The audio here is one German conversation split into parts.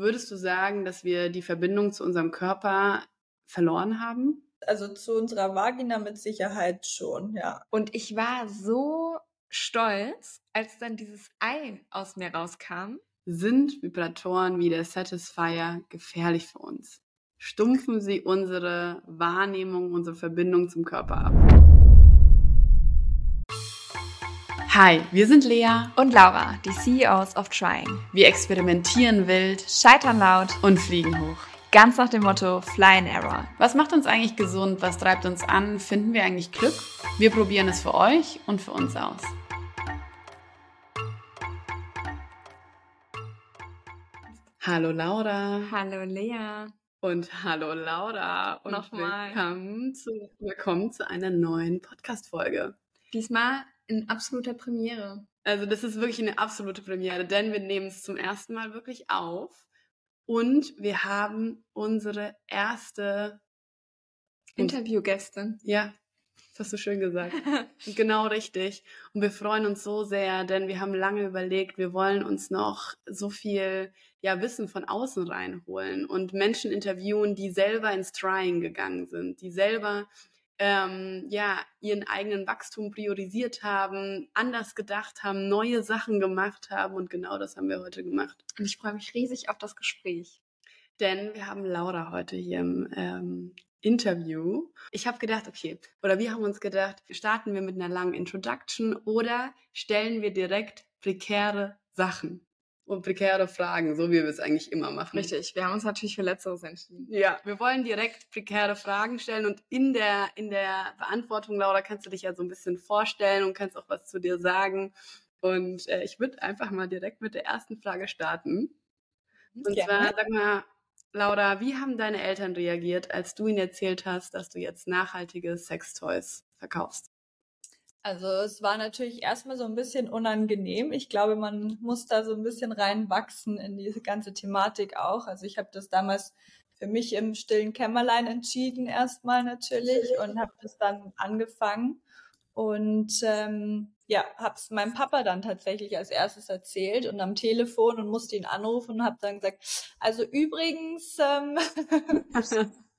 Würdest du sagen, dass wir die Verbindung zu unserem Körper verloren haben? Also zu unserer Vagina mit Sicherheit schon, ja. Und ich war so stolz, als dann dieses Ei aus mir rauskam. Sind Vibratoren wie der Satisfier gefährlich für uns? Stumpfen sie unsere Wahrnehmung, unsere Verbindung zum Körper ab? Hi, wir sind Lea und Laura, die CEOs of Trying. Wir experimentieren wild, scheitern laut und fliegen hoch. Ganz nach dem Motto Fly and Error. Was macht uns eigentlich gesund? Was treibt uns an? Finden wir eigentlich Glück? Wir probieren es für euch und für uns aus. Hallo Laura. Hallo Lea. Und hallo Laura. Und Nochmal. Willkommen zu, willkommen zu einer neuen Podcast-Folge. Diesmal in absoluter Premiere. Also das ist wirklich eine absolute Premiere, denn wir nehmen es zum ersten Mal wirklich auf und wir haben unsere erste Interviewgästin. Ja, das hast du schön gesagt. genau richtig. Und wir freuen uns so sehr, denn wir haben lange überlegt, wir wollen uns noch so viel ja, Wissen von außen reinholen und Menschen interviewen, die selber ins Trying gegangen sind, die selber ähm, ja, ihren eigenen Wachstum priorisiert haben, anders gedacht haben, neue Sachen gemacht haben und genau das haben wir heute gemacht. Und ich freue mich riesig auf das Gespräch. Denn wir haben Laura heute hier im ähm, Interview. Ich habe gedacht, okay, oder wir haben uns gedacht, starten wir mit einer langen Introduction oder stellen wir direkt prekäre Sachen und prekäre Fragen, so wie wir es eigentlich immer machen. Richtig, wir haben uns natürlich für Letzteres entschieden. Ja, wir wollen direkt prekäre Fragen stellen und in der, in der Beantwortung, Laura, kannst du dich ja so ein bisschen vorstellen und kannst auch was zu dir sagen. Und äh, ich würde einfach mal direkt mit der ersten Frage starten. Und Gerne. zwar, sag mal, Laura, wie haben deine Eltern reagiert, als du ihnen erzählt hast, dass du jetzt nachhaltige Sextoys verkaufst? Also es war natürlich erstmal so ein bisschen unangenehm. Ich glaube, man muss da so ein bisschen reinwachsen in diese ganze Thematik auch. Also ich habe das damals für mich im stillen Kämmerlein entschieden erstmal natürlich und habe das dann angefangen und ähm, ja, habe es meinem Papa dann tatsächlich als erstes erzählt und am Telefon und musste ihn anrufen und habe dann gesagt, also übrigens ähm,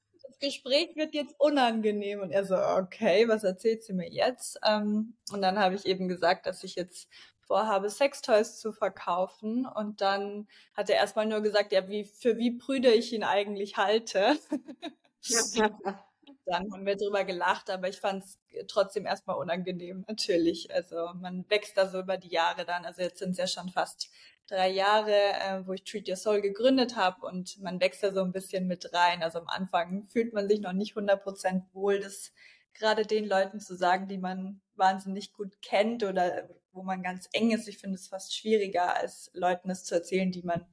Gespräch wird jetzt unangenehm. Und er so, okay, was erzählt sie mir jetzt? Ähm, und dann habe ich eben gesagt, dass ich jetzt vorhabe, Sextoys zu verkaufen. Und dann hat er erstmal nur gesagt, ja, wie, für wie prüde ich ihn eigentlich halte. dann haben wir drüber gelacht, aber ich fand es trotzdem erstmal unangenehm, natürlich. Also man wächst da so über die Jahre dann. Also jetzt sind es ja schon fast drei Jahre, äh, wo ich Treat Your Soul gegründet habe und man wächst da so ein bisschen mit rein. Also am Anfang fühlt man sich noch nicht 100% wohl, das gerade den Leuten zu sagen, die man wahnsinnig gut kennt oder wo man ganz eng ist. Ich finde es fast schwieriger, als Leuten es zu erzählen, die man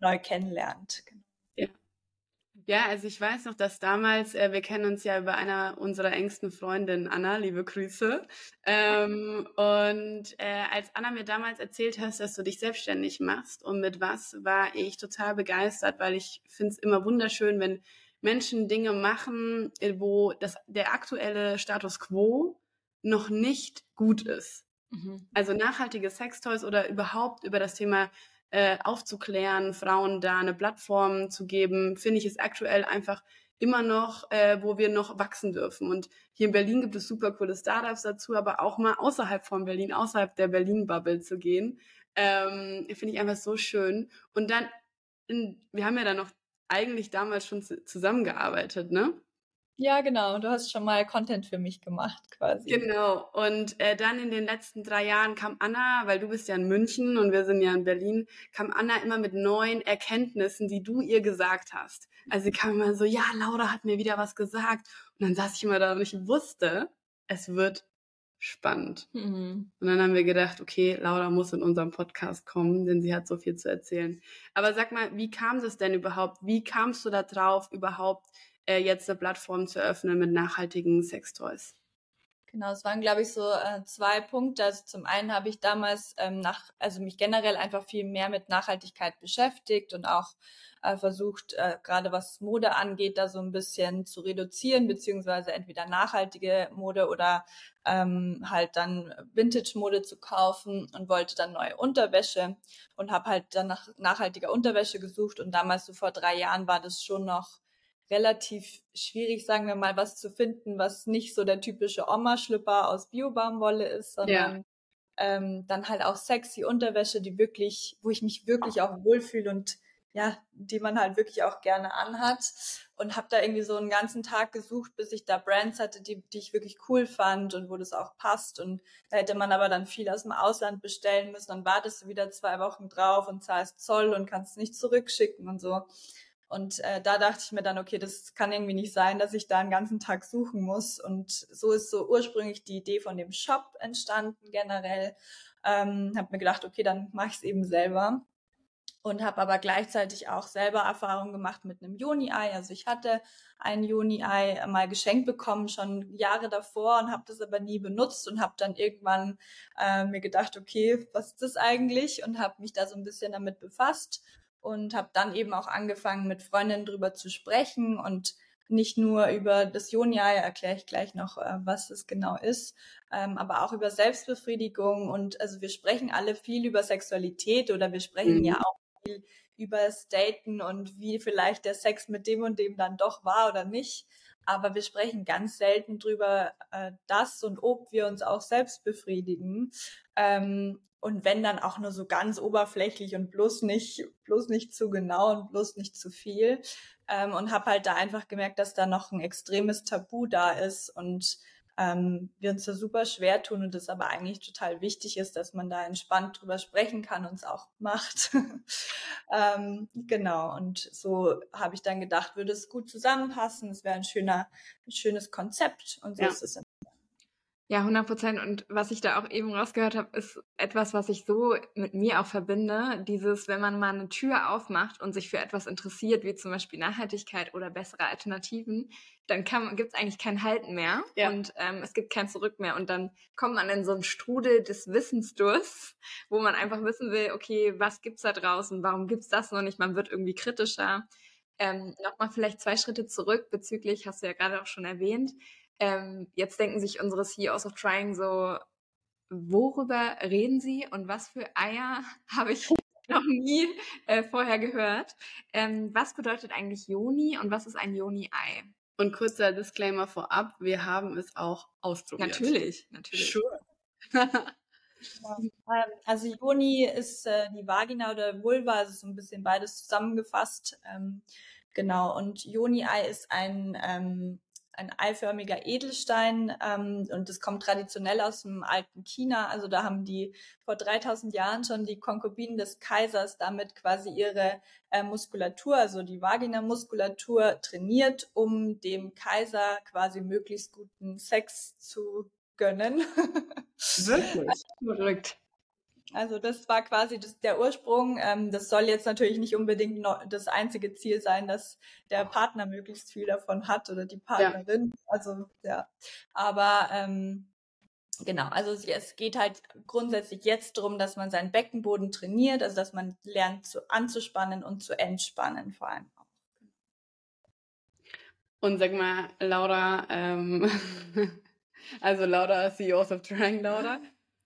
neu kennenlernt. Genau. Ja, also ich weiß noch, dass damals, äh, wir kennen uns ja über einer unserer engsten Freundinnen, Anna, liebe Grüße. Ähm, und äh, als Anna mir damals erzählt hast, dass du dich selbstständig machst und mit was, war ich total begeistert, weil ich finde es immer wunderschön, wenn Menschen Dinge machen, äh, wo das, der aktuelle Status quo noch nicht gut ist. Mhm. Also nachhaltige Sextoys oder überhaupt über das Thema äh, aufzuklären, Frauen da eine Plattform zu geben, finde ich es aktuell einfach immer noch, äh, wo wir noch wachsen dürfen. Und hier in Berlin gibt es super coole Startups dazu, aber auch mal außerhalb von Berlin, außerhalb der Berlin-Bubble zu gehen, ähm, finde ich einfach so schön. Und dann, in, wir haben ja dann noch eigentlich damals schon zusammengearbeitet, ne? Ja, genau. Du hast schon mal Content für mich gemacht, quasi. Genau. Und äh, dann in den letzten drei Jahren kam Anna, weil du bist ja in München und wir sind ja in Berlin, kam Anna immer mit neuen Erkenntnissen, die du ihr gesagt hast. Also sie kam immer so, ja, Laura hat mir wieder was gesagt. Und dann saß ich immer da und ich wusste, es wird spannend. Mhm. Und dann haben wir gedacht, okay, Laura muss in unserem Podcast kommen, denn sie hat so viel zu erzählen. Aber sag mal, wie kam das denn überhaupt? Wie kamst du da drauf, überhaupt äh, jetzt eine Plattform zu öffnen mit nachhaltigen Sextoys? Genau, es waren, glaube ich, so äh, zwei Punkte. Also zum einen habe ich damals ähm, nach, also mich generell einfach viel mehr mit Nachhaltigkeit beschäftigt und auch äh, versucht, äh, gerade was Mode angeht, da so ein bisschen zu reduzieren, beziehungsweise entweder nachhaltige Mode oder ähm, halt dann Vintage-Mode zu kaufen und wollte dann neue Unterwäsche und habe halt dann nach nachhaltiger Unterwäsche gesucht und damals so vor drei Jahren war das schon noch relativ schwierig, sagen wir mal, was zu finden, was nicht so der typische Oma-Schlüpper aus Biobaumwolle ist, sondern ja. ähm, dann halt auch sexy Unterwäsche, die wirklich, wo ich mich wirklich auch wohlfühle und ja, die man halt wirklich auch gerne anhat und habe da irgendwie so einen ganzen Tag gesucht, bis ich da Brands hatte, die, die ich wirklich cool fand und wo das auch passt und da hätte man aber dann viel aus dem Ausland bestellen müssen, dann wartest du wieder zwei Wochen drauf und zahlst Zoll und kannst nicht zurückschicken und so. Und äh, da dachte ich mir dann, okay, das kann irgendwie nicht sein, dass ich da einen ganzen Tag suchen muss. Und so ist so ursprünglich die Idee von dem Shop entstanden generell. Ähm, habe mir gedacht, okay, dann mache ich es eben selber. Und habe aber gleichzeitig auch selber Erfahrungen gemacht mit einem Juni-Ei. Also ich hatte ein Juni-Ei mal geschenkt bekommen, schon Jahre davor und habe das aber nie benutzt und habe dann irgendwann äh, mir gedacht, okay, was ist das eigentlich? Und habe mich da so ein bisschen damit befasst und habe dann eben auch angefangen, mit Freundinnen drüber zu sprechen und nicht nur über das Joni-Ei, erkläre ich gleich noch, äh, was es genau ist, ähm, aber auch über Selbstbefriedigung und also wir sprechen alle viel über Sexualität oder wir sprechen mhm. ja auch viel über das Daten und wie vielleicht der Sex mit dem und dem dann doch war oder nicht. Aber wir sprechen ganz selten drüber, äh, dass und ob wir uns auch selbst befriedigen. Ähm, und wenn dann auch nur so ganz oberflächlich und bloß nicht, bloß nicht zu genau und bloß nicht zu viel. Ähm, und habe halt da einfach gemerkt, dass da noch ein extremes Tabu da ist und ähm, wir uns da super schwer tun und es aber eigentlich total wichtig ist, dass man da entspannt drüber sprechen kann und es auch macht. ähm, genau, und so habe ich dann gedacht, würde es gut zusammenpassen, es wäre ein schöner, ein schönes Konzept und so ja. ist es ja, 100 Prozent. Und was ich da auch eben rausgehört habe, ist etwas, was ich so mit mir auch verbinde. Dieses, wenn man mal eine Tür aufmacht und sich für etwas interessiert, wie zum Beispiel Nachhaltigkeit oder bessere Alternativen, dann gibt es eigentlich kein Halten mehr ja. und ähm, es gibt kein Zurück mehr. Und dann kommt man in so einen Strudel des Wissensdursts, wo man einfach wissen will, okay, was gibt's da draußen? Warum gibt's das noch nicht? Man wird irgendwie kritischer. Ähm, Nochmal vielleicht zwei Schritte zurück bezüglich, hast du ja gerade auch schon erwähnt, ähm, jetzt denken sich unsere CEOs of Trying so, worüber reden sie und was für Eier habe ich noch nie äh, vorher gehört. Ähm, was bedeutet eigentlich Joni und was ist ein Joni-Ei? Und kurzer Disclaimer vorab, wir haben es auch ausprobiert. Natürlich, natürlich. Sure. Ähm, also Joni ist äh, die Vagina oder Vulva, also so ein bisschen beides zusammengefasst. Ähm, genau, und Joni-Ei ist ein ähm, ein eiförmiger Edelstein ähm, und das kommt traditionell aus dem alten China. Also da haben die vor 3000 Jahren schon die Konkubinen des Kaisers damit quasi ihre äh, Muskulatur, also die Vagina-Muskulatur trainiert, um dem Kaiser quasi möglichst guten Sex zu gönnen. Wirklich? Verrückt. Also das war quasi das, der Ursprung. Ähm, das soll jetzt natürlich nicht unbedingt noch das einzige Ziel sein, dass der Partner möglichst viel davon hat oder die Partnerin. Ja. Also ja, aber ähm, genau. Also es geht halt grundsätzlich jetzt darum, dass man seinen Beckenboden trainiert, also dass man lernt zu anzuspannen und zu entspannen vor allem auch. Und sag mal, Laura, ähm, also Laura, CEOs of Trying Laura.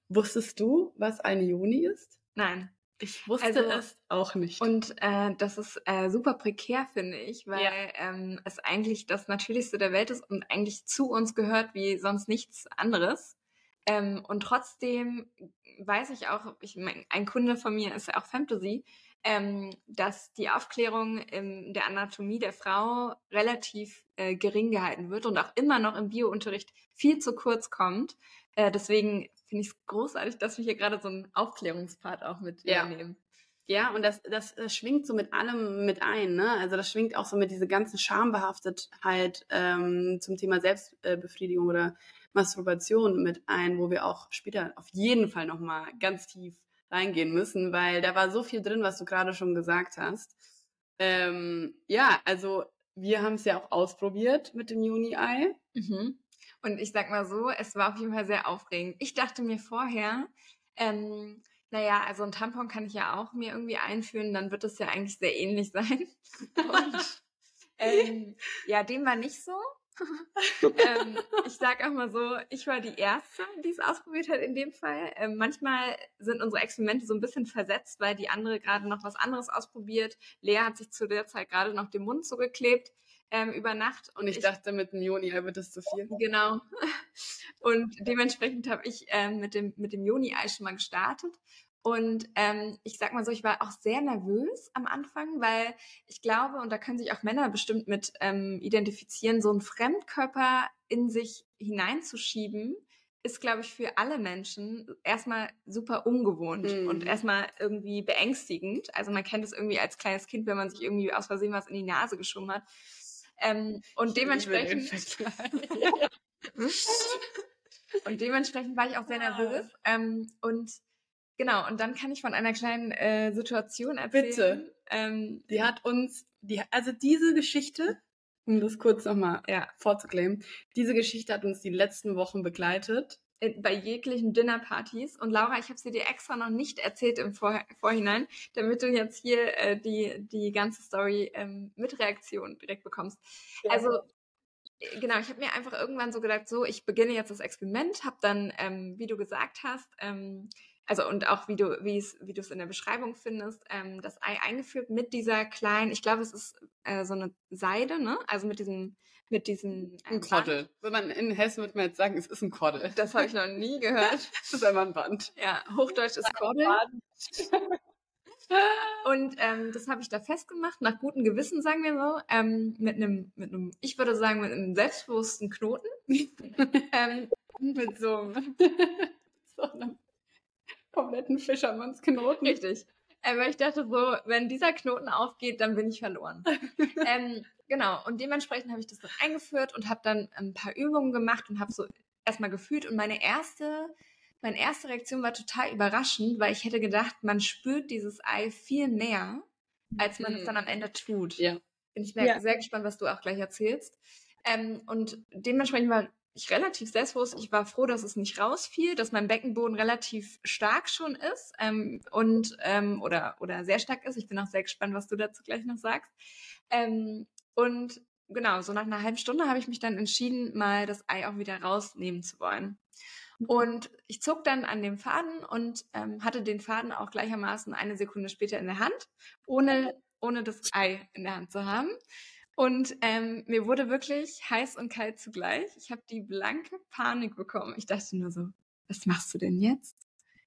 Wusstest du, was eine Juni ist? Nein. Ich wusste also, es auch nicht. Und äh, das ist äh, super prekär, finde ich, weil ja. ähm, es eigentlich das Natürlichste der Welt ist und eigentlich zu uns gehört wie sonst nichts anderes. Ähm, und trotzdem weiß ich auch, ich mein, ein Kunde von mir ist ja auch Fantasy, ähm, dass die Aufklärung in der Anatomie der Frau relativ äh, gering gehalten wird und auch immer noch im Biounterricht viel zu kurz kommt. Äh, deswegen finde ich es großartig, dass wir hier gerade so einen Aufklärungspart auch mit ja. übernehmen. Ja, und das, das, das schwingt so mit allem mit ein, ne? Also das schwingt auch so mit dieser ganzen Schambehaftetheit ähm, zum Thema Selbstbefriedigung oder Masturbation mit ein, wo wir auch später auf jeden Fall nochmal ganz tief reingehen müssen, weil da war so viel drin, was du gerade schon gesagt hast. Ähm, ja, also wir haben es ja auch ausprobiert mit dem Juni-Ei. Mhm. Und ich sag mal so, es war auf jeden Fall sehr aufregend. Ich dachte mir vorher, ähm, naja, also ein Tampon kann ich ja auch mir irgendwie einführen, dann wird es ja eigentlich sehr ähnlich sein. Und ähm, ja, dem war nicht so. ähm, ich sag auch mal so, ich war die Erste, die es ausprobiert hat in dem Fall. Ähm, manchmal sind unsere Experimente so ein bisschen versetzt, weil die andere gerade noch was anderes ausprobiert. Lea hat sich zu der Zeit gerade noch den Mund zugeklebt ähm, über Nacht. Und ich, ich dachte, mit dem Joni wird es zu viel. Genau. Und dementsprechend habe ich ähm, mit dem, mit dem Joni-Ei schon mal gestartet. Und ähm, ich sag mal so, ich war auch sehr nervös am Anfang, weil ich glaube, und da können sich auch Männer bestimmt mit ähm, identifizieren, so einen Fremdkörper in sich hineinzuschieben, ist, glaube ich, für alle Menschen erstmal super ungewohnt mhm. und erstmal irgendwie beängstigend. Also man kennt es irgendwie als kleines Kind, wenn man sich irgendwie aus Versehen was in die Nase geschoben hat. Ähm, und ich dementsprechend. und dementsprechend war ich auch sehr nervös. Ähm, und genau, und dann kann ich von einer kleinen äh, Situation erzählen. Bitte. Ähm, die hat uns, die, also diese Geschichte, um das kurz nochmal ja. vorzuklären, diese Geschichte hat uns die letzten Wochen begleitet bei jeglichen Dinnerpartys. Und Laura, ich habe sie dir extra noch nicht erzählt im Vor Vorhinein, damit du jetzt hier äh, die, die ganze Story ähm, mit Reaktion direkt bekommst. Ja. Also äh, genau, ich habe mir einfach irgendwann so gedacht, so, ich beginne jetzt das Experiment, habe dann, ähm, wie du gesagt hast, ähm, also und auch wie du, wie es, wie du es in der Beschreibung findest, ähm, das Ei eingeführt mit dieser kleinen, ich glaube, es ist äh, so eine Seide, ne? Also mit diesem mit diesem ein Koddel. Sondern in Hessen würde man jetzt sagen, es ist ein Koddel. Das habe ich noch nie gehört. das ist einfach ein Band. Ja, Hochdeutsch ist Koddel. Und ähm, das habe ich da festgemacht, nach gutem Gewissen, sagen wir so, ähm, mit einem, mit einem, ich würde sagen, mit einem selbstbewussten Knoten. ähm, mit so, so einem kompletten Fischermannsknoten. Richtig. Äh, weil ich dachte so, wenn dieser Knoten aufgeht, dann bin ich verloren. ähm, Genau, und dementsprechend habe ich das dann eingeführt und habe dann ein paar Übungen gemacht und habe so erstmal gefühlt. Und meine erste, meine erste Reaktion war total überraschend, weil ich hätte gedacht, man spürt dieses Ei viel mehr, als man mhm. es dann am Ende tut. Ja. Bin ich sehr, ja. sehr gespannt, was du auch gleich erzählst. Ähm, und dementsprechend war ich relativ selbstbewusst. Ich war froh, dass es nicht rausfiel, dass mein Beckenboden relativ stark schon ist ähm, und ähm, oder oder sehr stark ist. Ich bin auch sehr gespannt, was du dazu gleich noch sagst. Ähm, und genau, so nach einer halben Stunde habe ich mich dann entschieden, mal das Ei auch wieder rausnehmen zu wollen. Mhm. Und ich zog dann an dem Faden und ähm, hatte den Faden auch gleichermaßen eine Sekunde später in der Hand, ohne, ohne das Ei in der Hand zu haben. Und ähm, mir wurde wirklich heiß und kalt zugleich. Ich habe die blanke Panik bekommen. Ich dachte nur so, was machst du denn jetzt?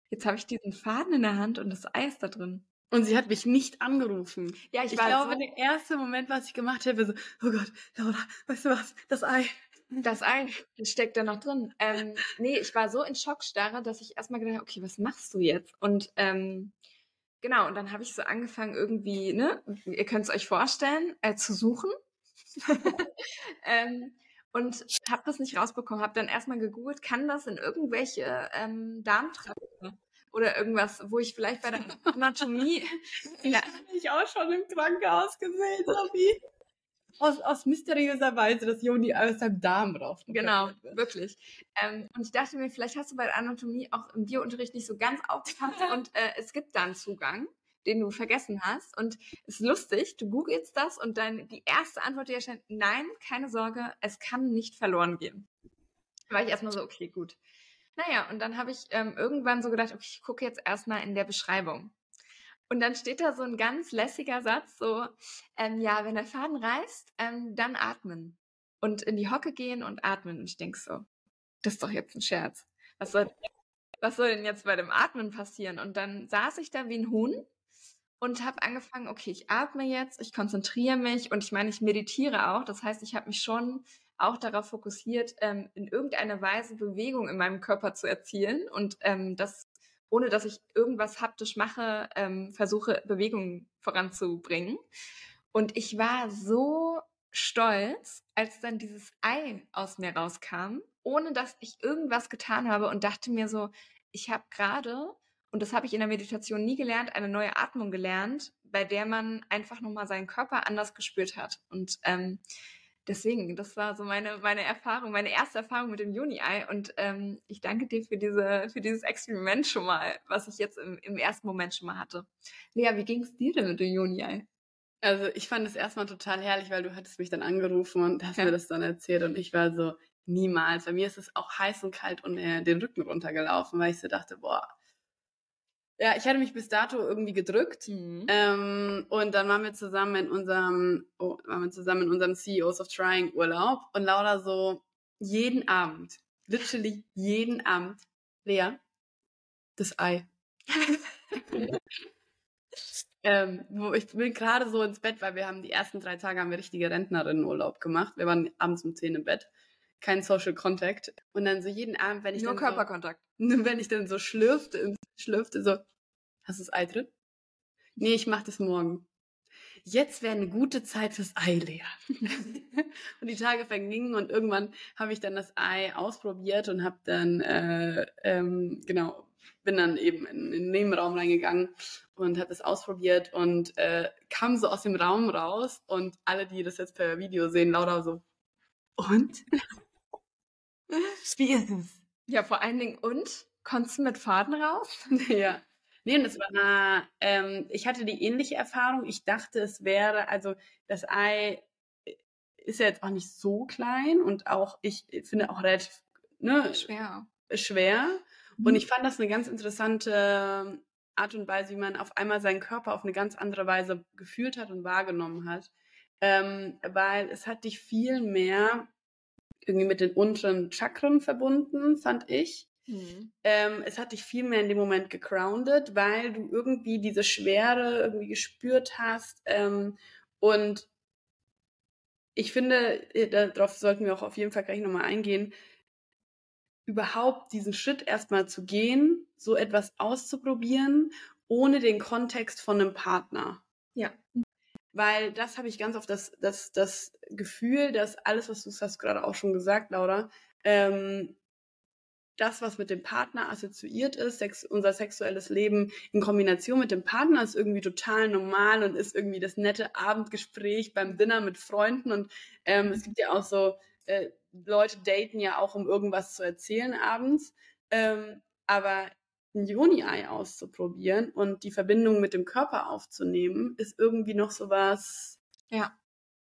Jetzt habe ich diesen Faden in der Hand und das Ei ist da drin. Und sie hat mich nicht angerufen. Ja, ich, ich war glaube, so der erste Moment, was ich gemacht habe, so, oh Gott, Laura, weißt du was, das Ei. Das Ei, das steckt da noch drin. Ähm, nee, ich war so in Schockstarre, dass ich erstmal gedacht habe, okay, was machst du jetzt? Und ähm, genau, und dann habe ich so angefangen irgendwie, ne, ihr könnt es euch vorstellen, äh, zu suchen. ähm, und habe das nicht rausbekommen, habe dann erstmal gegoogelt, kann das in irgendwelche ähm, Darmtrakte oder irgendwas, wo ich vielleicht bei der Anatomie. ich ja. habe mich auch schon im Krankenhaus gesehen, Sophie. Aus, aus mysteriöser Weise das Joni aus deinem Darm rauf. Genau, wirklich. Ähm, und ich dachte mir, vielleicht hast du bei der Anatomie auch im Biounterricht nicht so ganz aufgepasst und äh, es gibt da einen Zugang den du vergessen hast. Und es ist lustig, du googelst das und dann die erste Antwort, die erscheint, nein, keine Sorge, es kann nicht verloren gehen. Da war ich erstmal so, okay, gut. Naja, und dann habe ich ähm, irgendwann so gedacht, okay, ich gucke jetzt erstmal in der Beschreibung. Und dann steht da so ein ganz lässiger Satz, so, ähm, ja, wenn der Faden reißt, ähm, dann atmen. Und in die Hocke gehen und atmen. Und ich denke so, das ist doch jetzt ein Scherz. Was soll, was soll denn jetzt bei dem Atmen passieren? Und dann saß ich da wie ein Huhn und habe angefangen, okay, ich atme jetzt, ich konzentriere mich und ich meine, ich meditiere auch. Das heißt, ich habe mich schon auch darauf fokussiert, ähm, in irgendeiner Weise Bewegung in meinem Körper zu erzielen und ähm, das, ohne dass ich irgendwas haptisch mache, ähm, versuche, Bewegung voranzubringen. Und ich war so stolz, als dann dieses Ei aus mir rauskam, ohne dass ich irgendwas getan habe und dachte mir so, ich habe gerade, und das habe ich in der Meditation nie gelernt, eine neue Atmung gelernt, bei der man einfach nochmal seinen Körper anders gespürt hat. Und ähm, deswegen, das war so meine, meine Erfahrung, meine erste Erfahrung mit dem Juni-Ei. Und ähm, ich danke dir für, diese, für dieses Experiment schon mal, was ich jetzt im, im ersten Moment schon mal hatte. Lea, wie ging es dir denn mit dem Juni-Ei? Also ich fand es erstmal total herrlich, weil du hattest mich dann angerufen und hast ja. mir das dann erzählt und ich war so, niemals. Bei mir ist es auch heiß und kalt und äh, den Rücken runtergelaufen, weil ich so dachte, boah. Ja, ich hatte mich bis dato irgendwie gedrückt mhm. ähm, und dann waren wir zusammen in unserem, oh, waren wir zusammen in unserem CEOs of Trying Urlaub und Laura so jeden Abend, literally jeden Abend, Lea, das Ei. Ähm, wo ich bin gerade so ins Bett, weil wir haben die ersten drei Tage haben wir richtige Rentnerinnenurlaub gemacht. Wir waren abends um zehn im Bett. Kein Social Contact. Und dann so jeden Abend, wenn ich Nur Körperkontakt. So, wenn ich dann so schlürfte, schlürfte so, hast du das Ei drin? Nee, ich mach das morgen. Jetzt wäre eine gute Zeit fürs Ei leer. und die Tage vergingen und irgendwann habe ich dann das Ei ausprobiert und habe dann, äh, ähm, genau, bin dann eben in, den Nebenraum reingegangen und habe das ausprobiert und äh, kam so aus dem Raum raus und alle, die das jetzt per Video sehen, lauter so, und? Wie ist es? Ja, vor allen Dingen, und? Konntest du mit Faden raus? ja. Nee, und das war, ähm, ich hatte die ähnliche Erfahrung. Ich dachte, es wäre, also das Ei ist ja jetzt auch nicht so klein und auch, ich finde auch relativ ne, schwer. schwer. Und mhm. ich fand das eine ganz interessante Art und Weise, wie man auf einmal seinen Körper auf eine ganz andere Weise gefühlt hat und wahrgenommen hat. Ähm, weil es hat dich viel mehr irgendwie mit den unteren Chakren verbunden, fand ich. Mhm. Ähm, es hat dich viel mehr in dem Moment gegroundet, weil du irgendwie diese Schwere irgendwie gespürt hast. Ähm, und ich finde, äh, darauf sollten wir auch auf jeden Fall gleich nochmal eingehen, überhaupt diesen Schritt erstmal zu gehen, so etwas auszuprobieren, ohne den Kontext von einem Partner. Weil das habe ich ganz oft das, das, das Gefühl, dass alles, was du hast gerade auch schon gesagt, Laura, ähm, das, was mit dem Partner assoziiert ist, sex unser sexuelles Leben in Kombination mit dem Partner ist irgendwie total normal und ist irgendwie das nette Abendgespräch beim Dinner mit Freunden. Und ähm, es gibt ja auch so äh, Leute daten ja auch, um irgendwas zu erzählen abends. Ähm, aber ein Joni-Ei auszuprobieren und die Verbindung mit dem Körper aufzunehmen, ist irgendwie noch so was ja.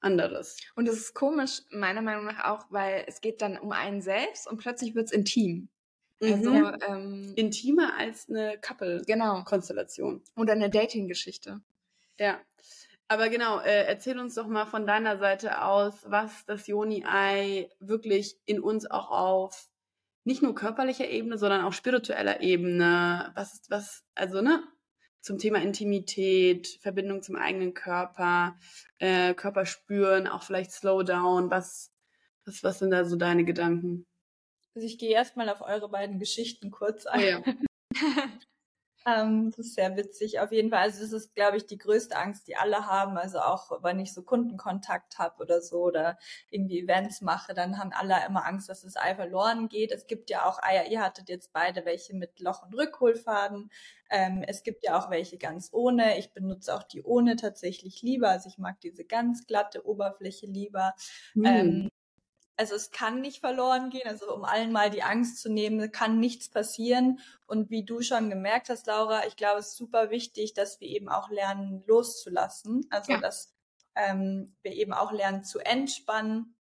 anderes. Und es ist komisch, meiner Meinung nach auch, weil es geht dann um einen selbst und plötzlich wird es intim. Also mhm. ähm, intimer als eine Couple-Konstellation. Genau. Oder eine Dating-Geschichte. Ja. Aber genau, äh, erzähl uns doch mal von deiner Seite aus, was das Joni-Ei wirklich in uns auch auf nicht nur körperlicher Ebene, sondern auch spiritueller Ebene, was ist was, also ne, zum Thema Intimität, Verbindung zum eigenen Körper, äh, Körper spüren, auch vielleicht Slowdown, was, was, was sind da so deine Gedanken? Also ich gehe erstmal auf eure beiden Geschichten kurz ein. Ja. Ähm, das ist sehr witzig. Auf jeden Fall, also das ist, glaube ich, die größte Angst, die alle haben. Also auch, wenn ich so Kundenkontakt habe oder so oder irgendwie Events mache, dann haben alle immer Angst, dass das Ei verloren geht. Es gibt ja auch Eier, ihr hattet jetzt beide welche mit Loch- und Rückholfaden. Ähm, es gibt ja auch welche ganz ohne. Ich benutze auch die ohne tatsächlich lieber. Also ich mag diese ganz glatte Oberfläche lieber. Mhm. Ähm, also es kann nicht verloren gehen, also um allen mal die Angst zu nehmen, kann nichts passieren. Und wie du schon gemerkt hast, Laura, ich glaube, es ist super wichtig, dass wir eben auch lernen, loszulassen. Also ja. dass ähm, wir eben auch lernen zu entspannen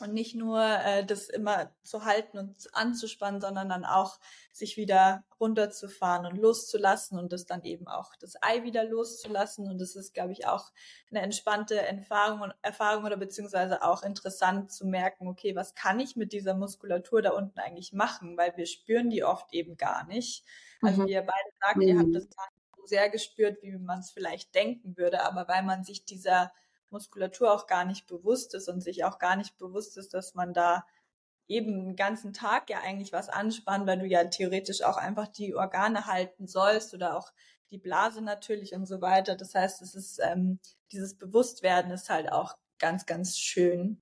und nicht nur äh, das immer zu halten und anzuspannen, sondern dann auch sich wieder runterzufahren und loszulassen und das dann eben auch das Ei wieder loszulassen. Und das ist, glaube ich, auch eine entspannte Erfahrung, und Erfahrung oder beziehungsweise auch interessant zu merken, okay, was kann ich mit dieser Muskulatur da unten eigentlich machen? Weil wir spüren die oft eben gar nicht. Also mhm. wie ihr beide sagt, mhm. ihr habt mhm. das gar nicht so sehr gespürt, wie man es vielleicht denken würde, aber weil man sich dieser Muskulatur auch gar nicht bewusst ist und sich auch gar nicht bewusst ist, dass man da eben den ganzen Tag ja eigentlich was anspannt, weil du ja theoretisch auch einfach die Organe halten sollst oder auch die Blase natürlich und so weiter. Das heißt, es ist ähm, dieses Bewusstwerden ist halt auch ganz, ganz schön.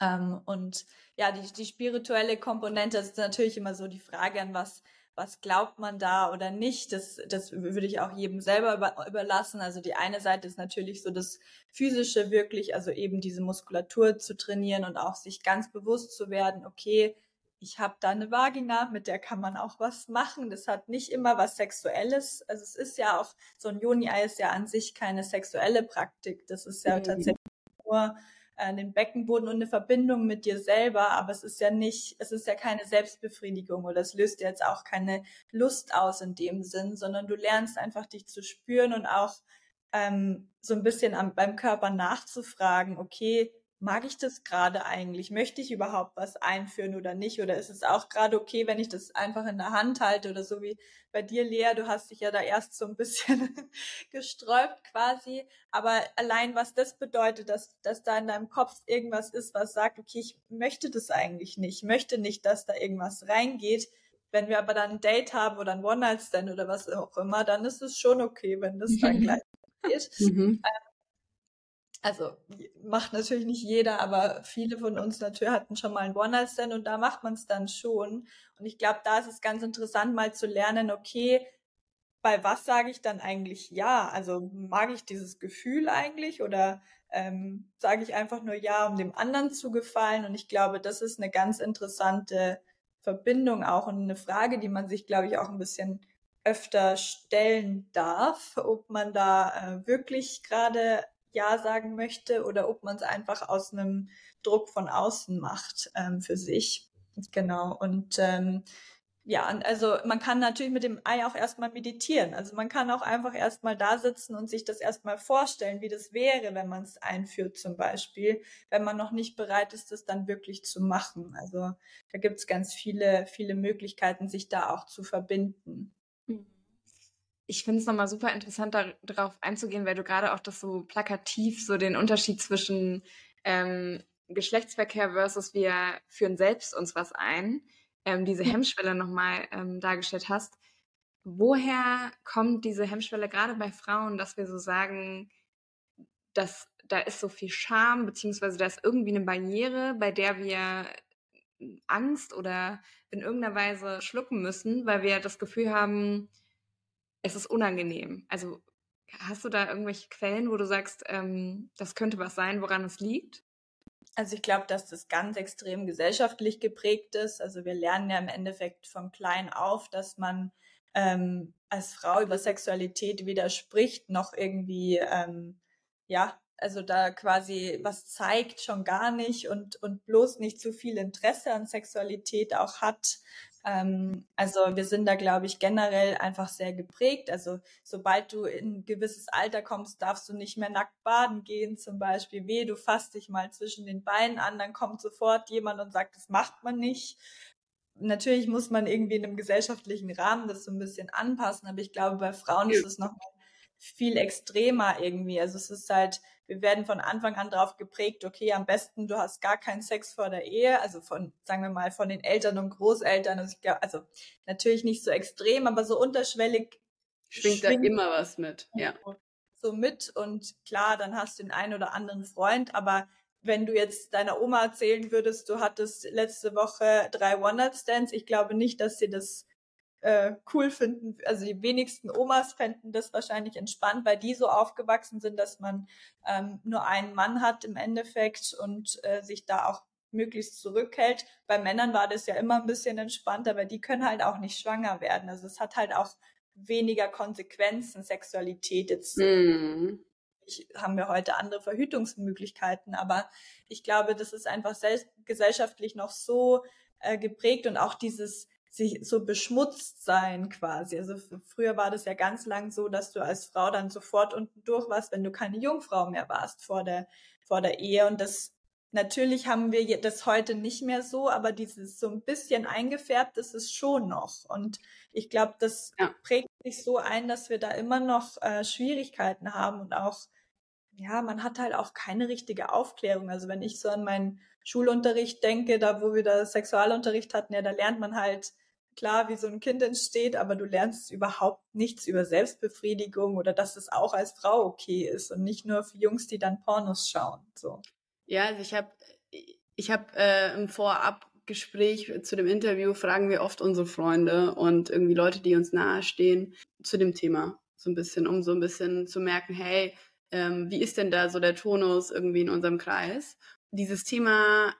Ähm, und ja, die, die spirituelle Komponente, ist natürlich immer so die Frage, an was was glaubt man da oder nicht, das, das würde ich auch jedem selber über, überlassen. Also die eine Seite ist natürlich so das physische wirklich, also eben diese Muskulatur zu trainieren und auch sich ganz bewusst zu werden, okay, ich habe da eine Vagina, mit der kann man auch was machen. Das hat nicht immer was Sexuelles. Also es ist ja auch, so ein Joni-Ei ist ja an sich keine sexuelle Praktik. Das ist ja mhm. tatsächlich nur äh, den Beckenboden und eine Verbindung mit dir selber, aber es ist ja nicht, es ist ja keine Selbstbefriedigung oder es löst jetzt auch keine Lust aus in dem Sinn, sondern du lernst einfach dich zu spüren und auch ähm, so ein bisschen am, beim Körper nachzufragen, okay, mag ich das gerade eigentlich? Möchte ich überhaupt was einführen oder nicht? Oder ist es auch gerade okay, wenn ich das einfach in der Hand halte oder so wie bei dir, Lea, du hast dich ja da erst so ein bisschen gesträubt quasi. Aber allein was das bedeutet, dass, dass da in deinem Kopf irgendwas ist, was sagt, okay, ich möchte das eigentlich nicht, ich möchte nicht, dass da irgendwas reingeht. Wenn wir aber dann ein Date haben oder ein One-Night-Stand oder was auch immer, dann ist es schon okay, wenn das dann gleich geht. Mhm. Ähm, also macht natürlich nicht jeder, aber viele von uns natürlich hatten schon mal ein One-Night-Stand und da macht man es dann schon. Und ich glaube, da ist es ganz interessant, mal zu lernen, okay, bei was sage ich dann eigentlich ja? Also mag ich dieses Gefühl eigentlich oder ähm, sage ich einfach nur ja, um dem anderen zu gefallen? Und ich glaube, das ist eine ganz interessante Verbindung auch und eine Frage, die man sich, glaube ich, auch ein bisschen öfter stellen darf, ob man da äh, wirklich gerade ja sagen möchte oder ob man es einfach aus einem Druck von außen macht ähm, für sich. Genau. Und ähm, ja, also man kann natürlich mit dem Ei auch erstmal meditieren. Also man kann auch einfach erstmal da sitzen und sich das erstmal vorstellen, wie das wäre, wenn man es einführt zum Beispiel, wenn man noch nicht bereit ist, das dann wirklich zu machen. Also da gibt es ganz viele, viele Möglichkeiten, sich da auch zu verbinden. Ich finde es nochmal super interessant, darauf einzugehen, weil du gerade auch das so plakativ, so den Unterschied zwischen ähm, Geschlechtsverkehr versus wir führen selbst uns was ein, ähm, diese Hemmschwelle nochmal ähm, dargestellt hast. Woher kommt diese Hemmschwelle gerade bei Frauen, dass wir so sagen, dass da ist so viel Scham, beziehungsweise da ist irgendwie eine Barriere, bei der wir Angst oder in irgendeiner Weise schlucken müssen, weil wir das Gefühl haben, es ist unangenehm. Also hast du da irgendwelche Quellen, wo du sagst, ähm, das könnte was sein, woran es liegt? Also ich glaube, dass das ganz extrem gesellschaftlich geprägt ist. Also wir lernen ja im Endeffekt von klein auf, dass man ähm, als Frau über Sexualität weder spricht noch irgendwie ähm, ja also da quasi was zeigt schon gar nicht und und bloß nicht zu viel Interesse an Sexualität auch hat ähm, also wir sind da, glaube ich, generell einfach sehr geprägt. Also sobald du in ein gewisses Alter kommst, darfst du nicht mehr nackt baden gehen, zum Beispiel. Weh, du fasst dich mal zwischen den Beinen an, dann kommt sofort jemand und sagt, das macht man nicht. Natürlich muss man irgendwie in einem gesellschaftlichen Rahmen das so ein bisschen anpassen, aber ich glaube, bei Frauen ist es noch viel extremer irgendwie. Also es ist halt, wir werden von Anfang an darauf geprägt, okay, am besten du hast gar keinen Sex vor der Ehe, also von, sagen wir mal, von den Eltern und Großeltern. Also, ich glaub, also natürlich nicht so extrem, aber so unterschwellig schwingt, schwingt da immer was mit, ja. So mit und klar, dann hast du den einen oder anderen Freund, aber wenn du jetzt deiner Oma erzählen würdest, du hattest letzte Woche drei One-Night-Stands, ich glaube nicht, dass sie das äh, cool finden. Also die wenigsten Omas fänden das wahrscheinlich entspannt, weil die so aufgewachsen sind, dass man ähm, nur einen Mann hat im Endeffekt und äh, sich da auch möglichst zurückhält. Bei Männern war das ja immer ein bisschen entspannter, weil die können halt auch nicht schwanger werden. Also es hat halt auch weniger Konsequenzen, Sexualität jetzt. Mm. haben wir heute andere Verhütungsmöglichkeiten, aber ich glaube, das ist einfach selbst gesellschaftlich noch so äh, geprägt und auch dieses sich so beschmutzt sein quasi. Also früher war das ja ganz lang so, dass du als Frau dann sofort unten durch warst, wenn du keine Jungfrau mehr warst vor der, vor der Ehe. Und das, natürlich haben wir das heute nicht mehr so, aber dieses so ein bisschen eingefärbt ist es schon noch. Und ich glaube, das ja. prägt sich so ein, dass wir da immer noch äh, Schwierigkeiten haben und auch ja, man hat halt auch keine richtige Aufklärung. Also wenn ich so an meinen Schulunterricht denke, da wo wir da Sexualunterricht hatten, ja, da lernt man halt klar, wie so ein Kind entsteht, aber du lernst überhaupt nichts über Selbstbefriedigung oder dass es auch als Frau okay ist und nicht nur für Jungs, die dann Pornos schauen. So. Ja, also ich habe ich hab, äh, im Vorab Gespräch zu dem Interview fragen wir oft unsere Freunde und irgendwie Leute, die uns nahestehen, zu dem Thema. So ein bisschen, um so ein bisschen zu merken, hey, ähm, wie ist denn da so der Tonus irgendwie in unserem Kreis? Dieses Thema,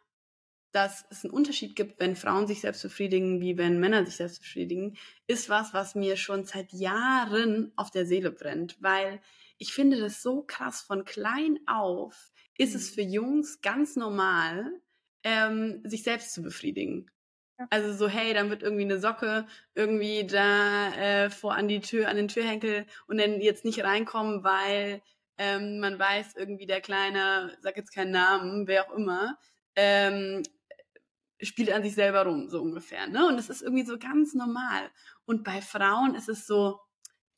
dass es einen Unterschied gibt, wenn Frauen sich selbst befriedigen, wie wenn Männer sich selbst befriedigen, ist was, was mir schon seit Jahren auf der Seele brennt, weil ich finde das so krass. Von klein auf ist es mhm. für Jungs ganz normal, ähm, sich selbst zu befriedigen. Also so, hey, dann wird irgendwie eine Socke irgendwie da äh, vor an die Tür, an den Türhenkel und dann jetzt nicht reinkommen, weil ähm, man weiß irgendwie der kleine, sag jetzt keinen Namen, wer auch immer, ähm, spielt an sich selber rum, so ungefähr. Ne? Und das ist irgendwie so ganz normal. Und bei Frauen ist es so,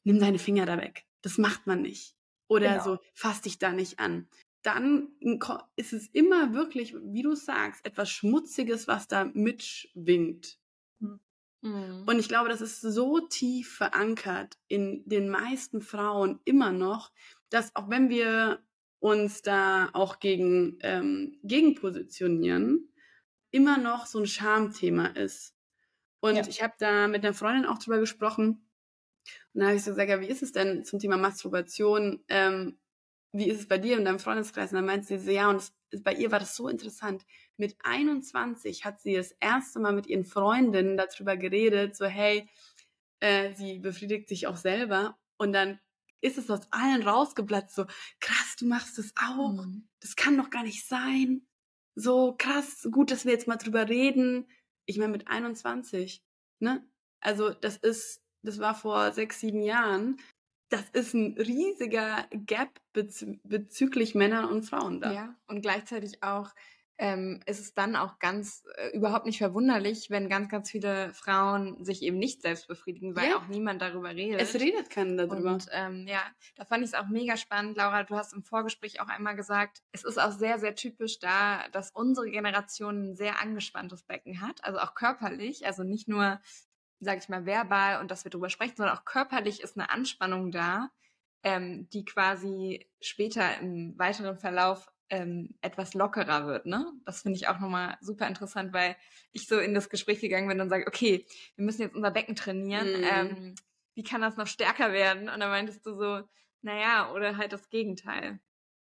nimm deine Finger da weg. Das macht man nicht. Oder genau. so, fass dich da nicht an dann ist es immer wirklich, wie du sagst, etwas Schmutziges, was da mitschwingt. Mhm. Und ich glaube, das ist so tief verankert in den meisten Frauen immer noch, dass auch wenn wir uns da auch gegen, ähm, gegen positionieren, immer noch so ein Schamthema ist. Und ja. ich habe da mit einer Freundin auch drüber gesprochen. Und da habe ich so gesagt, ja, wie ist es denn zum Thema Masturbation? Ähm, wie ist es bei dir in deinem Freundeskreis? Und dann meinte sie so, ja, und es, bei ihr war das so interessant. Mit 21 hat sie das erste Mal mit ihren Freundinnen darüber geredet, so, hey, äh, sie befriedigt sich auch selber. Und dann ist es aus allen rausgeplatzt, so, krass, du machst das auch. Mhm. Das kann doch gar nicht sein. So, krass, gut, dass wir jetzt mal drüber reden. Ich meine, mit 21, ne? Also, das ist, das war vor sechs, sieben Jahren das ist ein riesiger Gap bezü bezüglich Männern und Frauen da. Ja, und gleichzeitig auch ähm, ist es dann auch ganz äh, überhaupt nicht verwunderlich, wenn ganz, ganz viele Frauen sich eben nicht selbst befriedigen, weil ja. auch niemand darüber redet. Es redet keiner darüber. Und ähm, ja, da fand ich es auch mega spannend. Laura, du hast im Vorgespräch auch einmal gesagt, es ist auch sehr, sehr typisch da, dass unsere Generation ein sehr angespanntes Becken hat, also auch körperlich, also nicht nur sage ich mal, verbal und dass wir drüber sprechen, sondern auch körperlich ist eine Anspannung da, ähm, die quasi später im weiteren Verlauf ähm, etwas lockerer wird. Ne? Das finde ich auch nochmal super interessant, weil ich so in das Gespräch gegangen bin und sage, okay, wir müssen jetzt unser Becken trainieren. Mhm. Ähm, wie kann das noch stärker werden? Und dann meintest du so, naja, oder halt das Gegenteil.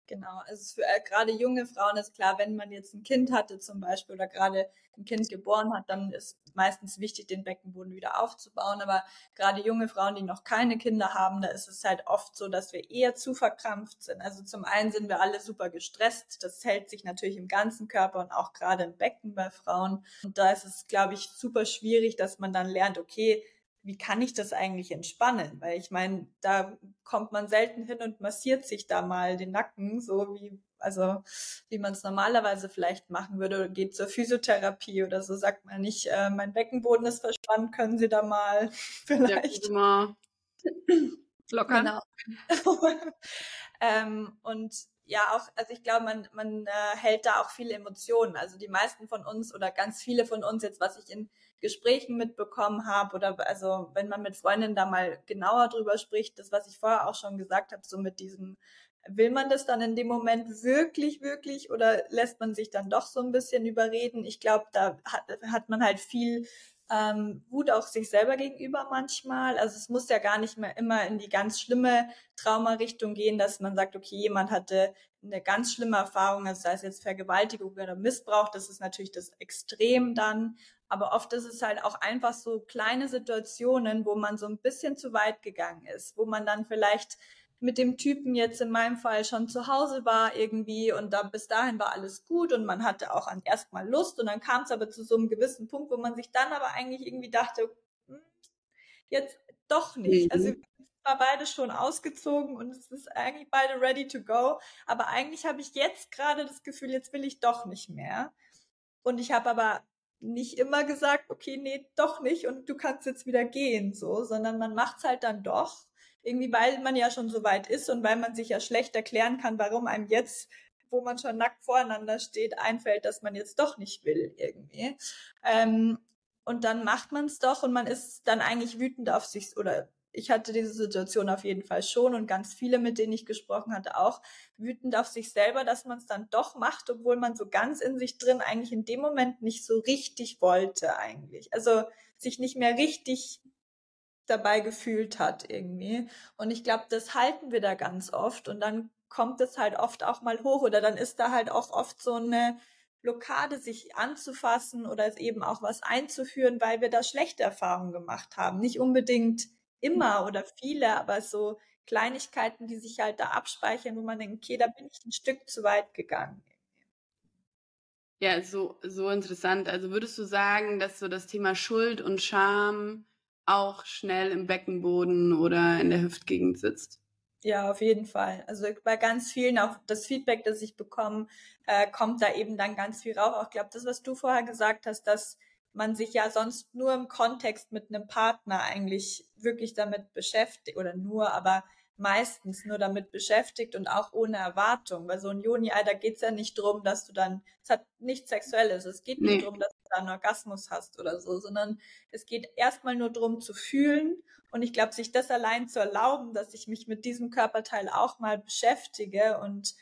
Genau, also für äh, gerade junge Frauen ist klar, wenn man jetzt ein Kind hatte zum Beispiel oder gerade ein Kind geboren hat, dann ist meistens wichtig, den Beckenboden wieder aufzubauen. Aber gerade junge Frauen, die noch keine Kinder haben, da ist es halt oft so, dass wir eher zu verkrampft sind. Also zum einen sind wir alle super gestresst. Das hält sich natürlich im ganzen Körper und auch gerade im Becken bei Frauen. Und da ist es, glaube ich, super schwierig, dass man dann lernt, okay, wie kann ich das eigentlich entspannen? Weil ich meine, da kommt man selten hin und massiert sich da mal den Nacken, so wie, also wie man es normalerweise vielleicht machen würde, oder geht zur Physiotherapie oder so, sagt man nicht, äh, mein Beckenboden ist verspannt, können Sie da mal vielleicht. Ja, mal lockern. Genau. ähm, und ja auch, also ich glaube, man, man äh, hält da auch viele Emotionen. Also die meisten von uns oder ganz viele von uns jetzt, was ich in Gesprächen mitbekommen habe oder also wenn man mit Freundinnen da mal genauer drüber spricht, das, was ich vorher auch schon gesagt habe, so mit diesem, will man das dann in dem Moment wirklich, wirklich oder lässt man sich dann doch so ein bisschen überreden? Ich glaube, da hat, hat man halt viel ähm, Wut auch sich selber gegenüber manchmal. Also es muss ja gar nicht mehr immer in die ganz schlimme Traumarichtung gehen, dass man sagt, okay, jemand hatte eine ganz schlimme Erfahrung, also sei es jetzt Vergewaltigung oder Missbrauch, das ist natürlich das Extrem dann. Aber oft ist es halt auch einfach so kleine Situationen, wo man so ein bisschen zu weit gegangen ist, wo man dann vielleicht mit dem Typen jetzt in meinem Fall schon zu Hause war irgendwie und da bis dahin war alles gut und man hatte auch erstmal Lust und dann kam es aber zu so einem gewissen Punkt, wo man sich dann aber eigentlich irgendwie dachte, hm, jetzt doch nicht. Also mhm. Also war beide schon ausgezogen und es ist eigentlich beide ready to go, aber eigentlich habe ich jetzt gerade das Gefühl, jetzt will ich doch nicht mehr. Und ich habe aber nicht immer gesagt, okay, nee, doch nicht und du kannst jetzt wieder gehen, so, sondern man macht's halt dann doch. Irgendwie, weil man ja schon so weit ist und weil man sich ja schlecht erklären kann, warum einem jetzt, wo man schon nackt voreinander steht, einfällt, dass man jetzt doch nicht will, irgendwie. Ähm, und dann macht man es doch und man ist dann eigentlich wütend auf sich oder ich hatte diese Situation auf jeden Fall schon und ganz viele, mit denen ich gesprochen hatte, auch wütend auf sich selber, dass man es dann doch macht, obwohl man so ganz in sich drin eigentlich in dem Moment nicht so richtig wollte eigentlich. Also sich nicht mehr richtig dabei gefühlt hat irgendwie. Und ich glaube, das halten wir da ganz oft und dann kommt es halt oft auch mal hoch oder dann ist da halt auch oft so eine Blockade, sich anzufassen oder eben auch was einzuführen, weil wir da schlechte Erfahrungen gemacht haben. Nicht unbedingt immer oder viele, aber so Kleinigkeiten, die sich halt da abspeichern, wo man denkt, okay, da bin ich ein Stück zu weit gegangen. Ja, so, so interessant. Also würdest du sagen, dass so das Thema Schuld und Scham auch schnell im Beckenboden oder in der Hüftgegend sitzt? Ja, auf jeden Fall. Also bei ganz vielen, auch das Feedback, das ich bekomme, äh, kommt da eben dann ganz viel rauf. Auch ich glaube, das, was du vorher gesagt hast, dass man sich ja sonst nur im Kontext mit einem Partner eigentlich wirklich damit beschäftigt oder nur, aber meistens nur damit beschäftigt und auch ohne Erwartung. Weil so ein Juni-Ei, da geht's ja nicht drum, dass du dann, es hat nichts Sexuelles, es geht nicht nee. drum, dass da einen Orgasmus hast oder so, sondern es geht erstmal nur drum zu fühlen. Und ich glaube, sich das allein zu erlauben, dass ich mich mit diesem Körperteil auch mal beschäftige und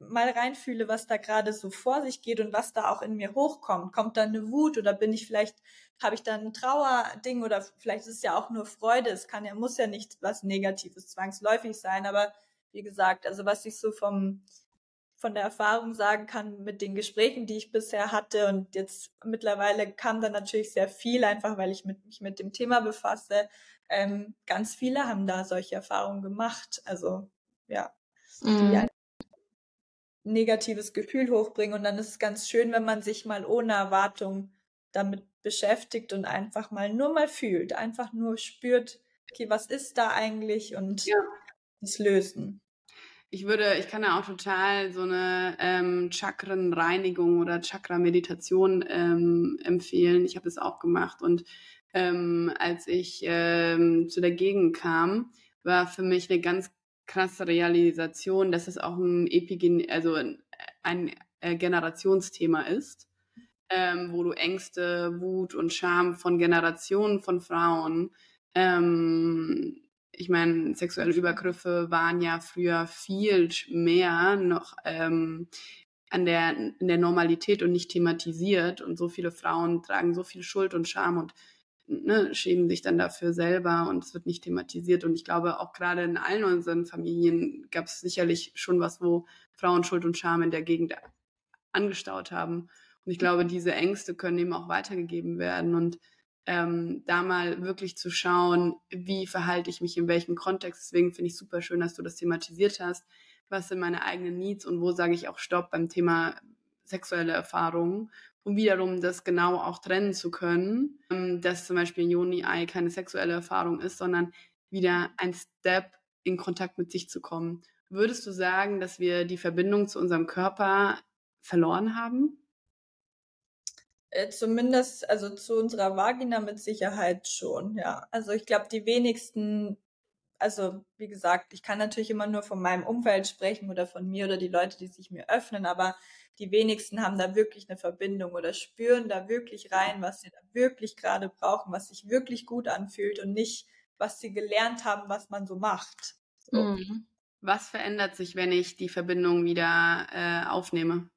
mal reinfühle, was da gerade so vor sich geht und was da auch in mir hochkommt. Kommt da eine Wut oder bin ich vielleicht, habe ich da ein Trauerding oder vielleicht ist es ja auch nur Freude. Es kann ja, muss ja nicht was Negatives zwangsläufig sein, aber wie gesagt, also was ich so vom, von der Erfahrung sagen kann mit den Gesprächen, die ich bisher hatte und jetzt mittlerweile kam da natürlich sehr viel, einfach weil ich mit, mich mit dem Thema befasse. Ähm, ganz viele haben da solche Erfahrungen gemacht. Also ja, mhm. die negatives Gefühl hochbringen. Und dann ist es ganz schön, wenn man sich mal ohne Erwartung damit beschäftigt und einfach mal nur mal fühlt, einfach nur spürt, okay, was ist da eigentlich und ja. es lösen. Ich würde, ich kann ja auch total so eine ähm, Chakrenreinigung oder Chakra-Meditation ähm, empfehlen. Ich habe es auch gemacht und ähm, als ich ähm, zu der Gegend kam, war für mich eine ganz krasse Realisation, dass es auch ein Epigen, also ein äh, Generationsthema ist, ähm, wo du Ängste, Wut und Scham von Generationen von Frauen, ähm, ich meine, sexuelle Übergriffe waren ja früher viel mehr noch ähm, an der, in der Normalität und nicht thematisiert und so viele Frauen tragen so viel Schuld und Scham und ne, schämen sich dann dafür selber und es wird nicht thematisiert. Und ich glaube, auch gerade in allen unseren Familien gab es sicherlich schon was, wo Frauen Schuld und Scham in der Gegend angestaut haben. Und ich glaube, diese Ängste können eben auch weitergegeben werden. Und ähm, da mal wirklich zu schauen, wie verhalte ich mich in welchem Kontext. Deswegen finde ich super schön, dass du das thematisiert hast. Was sind meine eigenen Needs und wo sage ich auch Stopp beim Thema sexuelle Erfahrungen um wiederum das genau auch trennen zu können, ähm, dass zum Beispiel Joni-Ei keine sexuelle Erfahrung ist, sondern wieder ein Step in Kontakt mit sich zu kommen. Würdest du sagen, dass wir die Verbindung zu unserem Körper verloren haben? Äh, zumindest, also zu unserer Vagina mit Sicherheit schon, ja. Also ich glaube, die wenigsten, also wie gesagt, ich kann natürlich immer nur von meinem Umfeld sprechen oder von mir oder die Leute, die sich mir öffnen, aber die wenigsten haben da wirklich eine Verbindung oder spüren da wirklich rein, was sie da wirklich gerade brauchen, was sich wirklich gut anfühlt und nicht, was sie gelernt haben, was man so macht. So. Mhm. Was verändert sich, wenn ich die Verbindung wieder äh, aufnehme?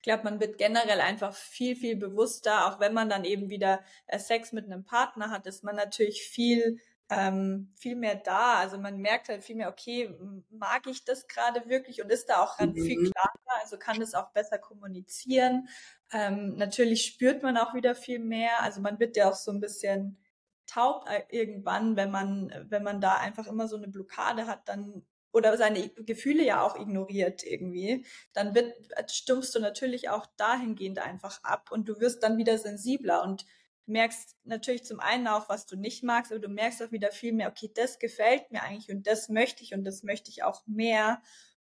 Ich glaube, man wird generell einfach viel, viel bewusster, auch wenn man dann eben wieder äh, Sex mit einem Partner hat, ist man natürlich viel ähm, viel mehr da. Also man merkt halt viel mehr, okay, mag ich das gerade wirklich und ist da auch mhm. viel klarer, also kann das auch besser kommunizieren. Ähm, natürlich spürt man auch wieder viel mehr. Also man wird ja auch so ein bisschen taub äh, irgendwann, wenn man, wenn man da einfach immer so eine Blockade hat, dann oder seine Gefühle ja auch ignoriert irgendwie, dann wird, stummst du natürlich auch dahingehend einfach ab und du wirst dann wieder sensibler und merkst natürlich zum einen auch, was du nicht magst, aber du merkst auch wieder viel mehr, okay, das gefällt mir eigentlich und das möchte ich und das möchte ich auch mehr.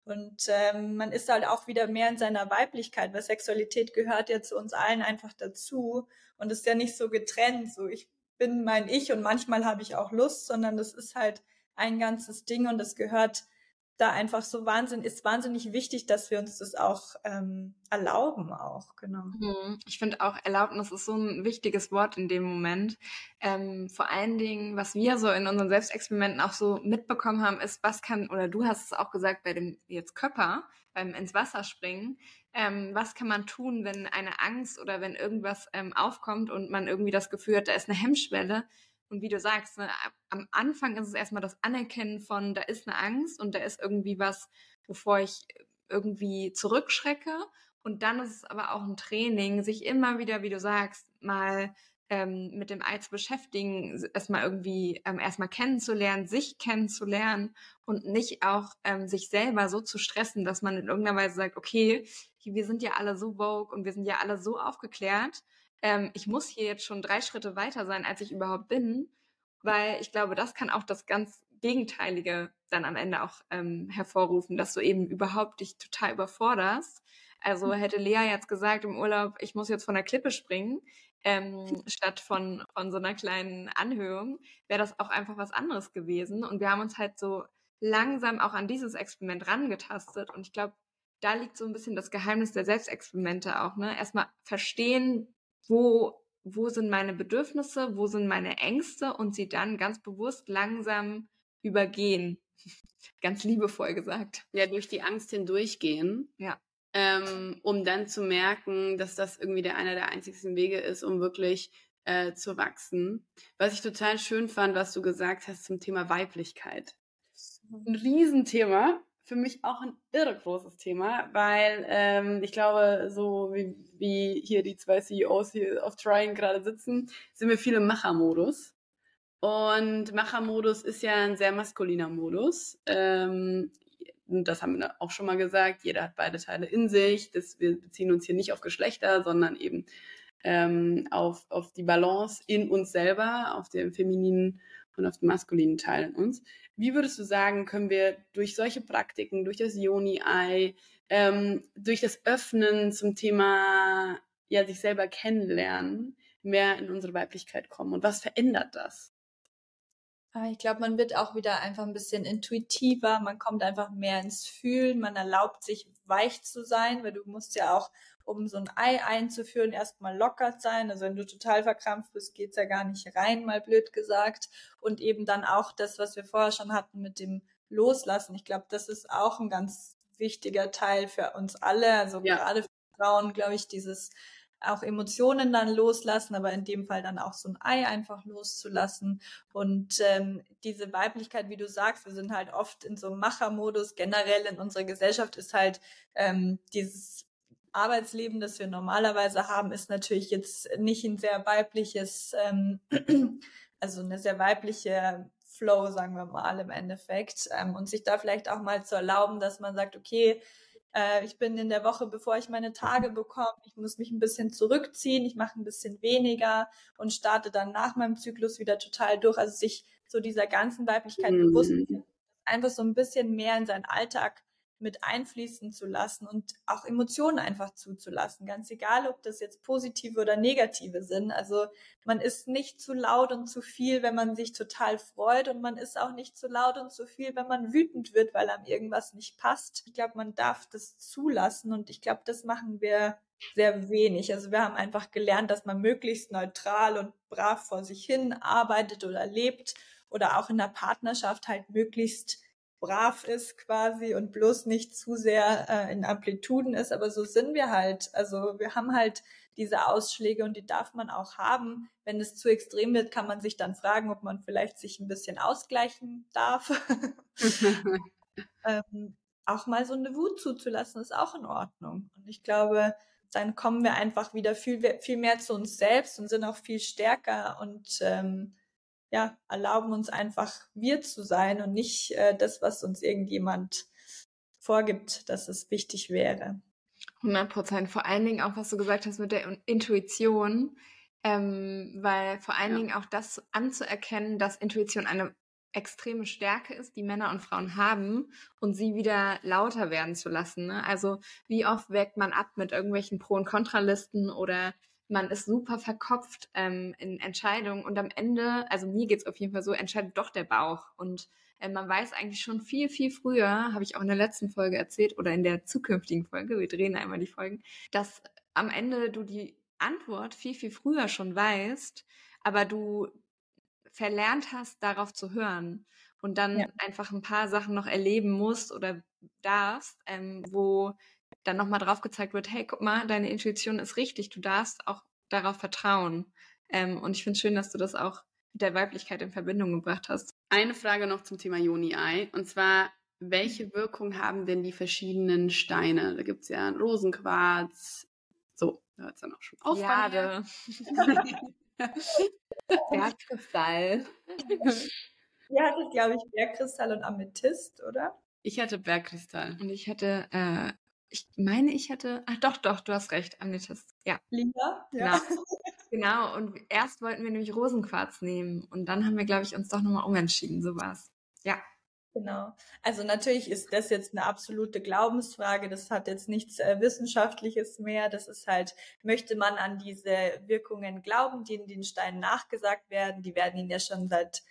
Und ähm, man ist halt auch wieder mehr in seiner Weiblichkeit, weil Sexualität gehört ja zu uns allen einfach dazu und ist ja nicht so getrennt, so ich bin mein Ich und manchmal habe ich auch Lust, sondern das ist halt ein ganzes Ding und das gehört da einfach so wahnsinnig, ist wahnsinnig wichtig, dass wir uns das auch ähm, erlauben auch, genau. Mhm. Ich finde auch, Erlaubnis ist so ein wichtiges Wort in dem Moment. Ähm, vor allen Dingen, was wir so in unseren Selbstexperimenten auch so mitbekommen haben, ist, was kann, oder du hast es auch gesagt bei dem jetzt Körper, beim ins Wasser springen, ähm, was kann man tun, wenn eine Angst oder wenn irgendwas ähm, aufkommt und man irgendwie das Gefühl hat, da ist eine Hemmschwelle, und wie du sagst, ne, am Anfang ist es erstmal das Anerkennen von, da ist eine Angst und da ist irgendwie was, wovor ich irgendwie zurückschrecke. Und dann ist es aber auch ein Training, sich immer wieder, wie du sagst, mal ähm, mit dem Ei zu beschäftigen, erstmal irgendwie ähm, erstmal kennenzulernen, sich kennenzulernen und nicht auch ähm, sich selber so zu stressen, dass man in irgendeiner Weise sagt, okay, wir sind ja alle so vogue und wir sind ja alle so aufgeklärt ähm, ich muss hier jetzt schon drei Schritte weiter sein, als ich überhaupt bin, weil ich glaube, das kann auch das ganz Gegenteilige dann am Ende auch ähm, hervorrufen, dass du eben überhaupt dich total überforderst. Also mhm. hätte Lea jetzt gesagt im Urlaub, ich muss jetzt von der Klippe springen, ähm, statt von, von so einer kleinen Anhöhung, wäre das auch einfach was anderes gewesen. Und wir haben uns halt so langsam auch an dieses Experiment rangetastet. Und ich glaube, da liegt so ein bisschen das Geheimnis der Selbstexperimente auch. Ne? Erstmal verstehen, wo, wo sind meine Bedürfnisse, wo sind meine Ängste und sie dann ganz bewusst langsam übergehen. ganz liebevoll gesagt. Ja, durch die Angst hindurchgehen. Ja. Ähm, um dann zu merken, dass das irgendwie der einer der einzigsten Wege ist, um wirklich äh, zu wachsen. Was ich total schön fand, was du gesagt hast zum Thema Weiblichkeit. Ein Riesenthema für mich auch ein irre großes Thema, weil ähm, ich glaube, so wie, wie hier die zwei CEOs hier auf Trying gerade sitzen, sind wir viele Machermodus. Und Machermodus ist ja ein sehr maskuliner Modus. Ähm, das haben wir auch schon mal gesagt, jeder hat beide Teile in sich. Das, wir beziehen uns hier nicht auf Geschlechter, sondern eben ähm, auf, auf die Balance in uns selber, auf den femininen und auf den maskulinen Teil in uns. Wie würdest du sagen, können wir durch solche Praktiken, durch das Yoni-Ei, ähm, durch das Öffnen zum Thema ja, sich selber kennenlernen, mehr in unsere Weiblichkeit kommen? Und was verändert das? Ah, ich glaube, man wird auch wieder einfach ein bisschen intuitiver, man kommt einfach mehr ins Fühlen, man erlaubt sich weich zu sein, weil du musst ja auch um so ein Ei einzuführen, erstmal lockert sein. Also wenn du total verkrampft bist, geht's ja gar nicht rein, mal blöd gesagt. Und eben dann auch das, was wir vorher schon hatten mit dem Loslassen. Ich glaube, das ist auch ein ganz wichtiger Teil für uns alle. Also ja. gerade für Frauen, glaube ich, dieses auch Emotionen dann loslassen, aber in dem Fall dann auch so ein Ei einfach loszulassen. Und ähm, diese Weiblichkeit, wie du sagst, wir sind halt oft in so einem Machermodus. Generell in unserer Gesellschaft ist halt ähm, dieses Arbeitsleben, das wir normalerweise haben, ist natürlich jetzt nicht ein sehr weibliches, ähm, also eine sehr weibliche Flow, sagen wir mal im Endeffekt. Ähm, und sich da vielleicht auch mal zu erlauben, dass man sagt, okay, äh, ich bin in der Woche, bevor ich meine Tage bekomme, ich muss mich ein bisschen zurückziehen, ich mache ein bisschen weniger und starte dann nach meinem Zyklus wieder total durch. Also sich so dieser ganzen Weiblichkeit mhm. bewusst einfach so ein bisschen mehr in seinen Alltag mit einfließen zu lassen und auch Emotionen einfach zuzulassen. Ganz egal, ob das jetzt positive oder negative sind. Also man ist nicht zu laut und zu viel, wenn man sich total freut und man ist auch nicht zu laut und zu viel, wenn man wütend wird, weil einem irgendwas nicht passt. Ich glaube, man darf das zulassen und ich glaube, das machen wir sehr wenig. Also wir haben einfach gelernt, dass man möglichst neutral und brav vor sich hin arbeitet oder lebt oder auch in der Partnerschaft halt möglichst brav ist quasi und bloß nicht zu sehr äh, in Amplituden ist. Aber so sind wir halt. Also wir haben halt diese Ausschläge und die darf man auch haben. Wenn es zu extrem wird, kann man sich dann fragen, ob man vielleicht sich ein bisschen ausgleichen darf. ähm, auch mal so eine Wut zuzulassen, ist auch in Ordnung. Und ich glaube, dann kommen wir einfach wieder viel, viel mehr zu uns selbst und sind auch viel stärker und ähm, ja, erlauben uns einfach wir zu sein und nicht äh, das, was uns irgendjemand vorgibt, dass es wichtig wäre. 100 Prozent. Vor allen Dingen auch, was du gesagt hast mit der Intuition, ähm, weil vor allen ja. Dingen auch das anzuerkennen, dass Intuition eine extreme Stärke ist, die Männer und Frauen haben und sie wieder lauter werden zu lassen. Ne? Also wie oft wägt man ab mit irgendwelchen Pro- und Kontralisten oder man ist super verkopft ähm, in Entscheidungen und am Ende, also mir geht es auf jeden Fall so, entscheidet doch der Bauch. Und äh, man weiß eigentlich schon viel, viel früher, habe ich auch in der letzten Folge erzählt oder in der zukünftigen Folge, wir drehen einmal die Folgen, dass am Ende du die Antwort viel, viel früher schon weißt, aber du verlernt hast, darauf zu hören und dann ja. einfach ein paar Sachen noch erleben musst oder darfst, ähm, wo dann nochmal drauf gezeigt wird, hey, guck mal, deine Intuition ist richtig, du darfst auch darauf vertrauen. Ähm, und ich finde es schön, dass du das auch mit der Weiblichkeit in Verbindung gebracht hast. Eine Frage noch zum Thema Joni-Ei. Und zwar, welche Wirkung haben denn die verschiedenen Steine? Da gibt es ja Rosenquarz. So, da hört es dann auch schon auf. Jade. Bergkristall. Ihr hattet, glaube ich, Bergkristall und Amethyst, oder? Ich hatte Bergkristall. Und ich hatte, äh, ich meine, ich hatte, ach doch, doch, du hast recht, Amethyst. Ja. Lila? Ja. Genau. genau. Und erst wollten wir nämlich Rosenquarz nehmen. Und dann haben wir, glaube ich, uns doch nochmal umentschieden. So war es. Ja. Genau. Also natürlich ist das jetzt eine absolute Glaubensfrage. Das hat jetzt nichts äh, Wissenschaftliches mehr. Das ist halt, möchte man an diese Wirkungen glauben, die in den Steinen nachgesagt werden? Die werden ihnen ja schon seit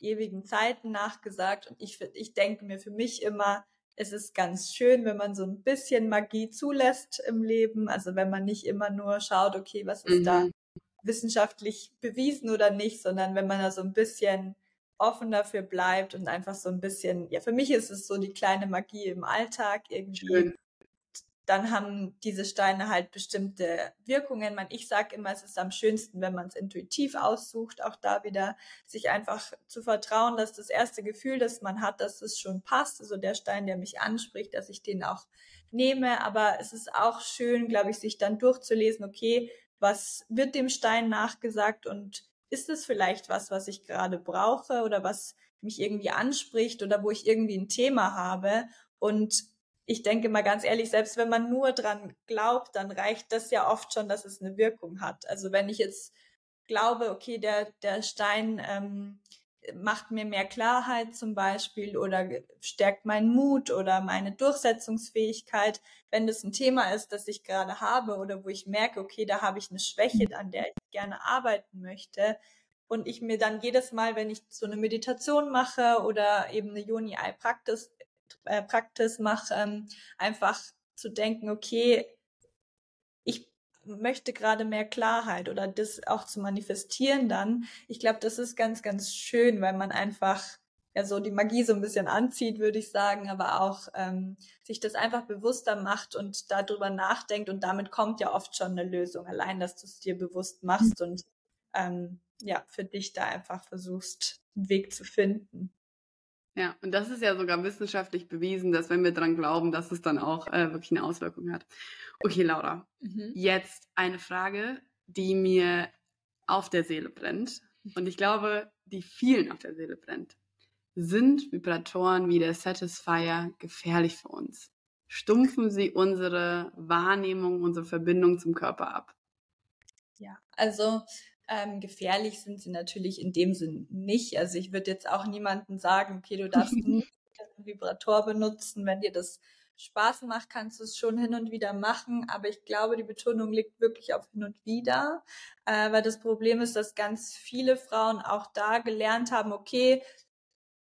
ewigen Zeiten nachgesagt. Und ich, ich denke mir für mich immer, es ist ganz schön, wenn man so ein bisschen Magie zulässt im Leben. Also wenn man nicht immer nur schaut, okay, was ist mhm. da wissenschaftlich bewiesen oder nicht, sondern wenn man da so ein bisschen offen dafür bleibt und einfach so ein bisschen, ja, für mich ist es so die kleine Magie im Alltag irgendwie. Schön. Dann haben diese Steine halt bestimmte Wirkungen. Ich sage immer, es ist am schönsten, wenn man es intuitiv aussucht. Auch da wieder sich einfach zu vertrauen, dass das erste Gefühl, das man hat, dass es schon passt. Also der Stein, der mich anspricht, dass ich den auch nehme. Aber es ist auch schön, glaube ich, sich dann durchzulesen, okay, was wird dem Stein nachgesagt und ist es vielleicht was, was ich gerade brauche oder was mich irgendwie anspricht oder wo ich irgendwie ein Thema habe. Und ich denke mal ganz ehrlich, selbst wenn man nur dran glaubt, dann reicht das ja oft schon, dass es eine Wirkung hat. Also wenn ich jetzt glaube, okay, der, der Stein ähm, macht mir mehr Klarheit zum Beispiel oder stärkt meinen Mut oder meine Durchsetzungsfähigkeit, wenn das ein Thema ist, das ich gerade habe oder wo ich merke, okay, da habe ich eine Schwäche, mhm. an der ich gerne arbeiten möchte und ich mir dann jedes Mal, wenn ich so eine Meditation mache oder eben eine Yoni-Eye-Practice äh, Practice mache, ähm, einfach zu denken, okay, möchte gerade mehr Klarheit oder das auch zu manifestieren dann. Ich glaube, das ist ganz, ganz schön, weil man einfach ja so die Magie so ein bisschen anzieht, würde ich sagen, aber auch ähm, sich das einfach bewusster macht und darüber nachdenkt und damit kommt ja oft schon eine Lösung, allein, dass du es dir bewusst machst und ähm, ja, für dich da einfach versuchst, einen Weg zu finden. Ja, und das ist ja sogar wissenschaftlich bewiesen, dass wenn wir dran glauben, dass es dann auch äh, wirklich eine Auswirkung hat. Okay, Laura, mhm. jetzt eine Frage, die mir auf der Seele brennt. Und ich glaube, die vielen auf der Seele brennt. Sind Vibratoren wie der Satisfier gefährlich für uns? Stumpfen sie unsere Wahrnehmung, unsere Verbindung zum Körper ab? Ja, also ähm, gefährlich sind sie natürlich in dem Sinn nicht. Also ich würde jetzt auch niemandem sagen, okay, du darfst nicht einen Vibrator benutzen, wenn dir das Spaß macht, kannst du es schon hin und wieder machen, aber ich glaube, die Betonung liegt wirklich auf hin und wieder, äh, weil das Problem ist, dass ganz viele Frauen auch da gelernt haben, okay,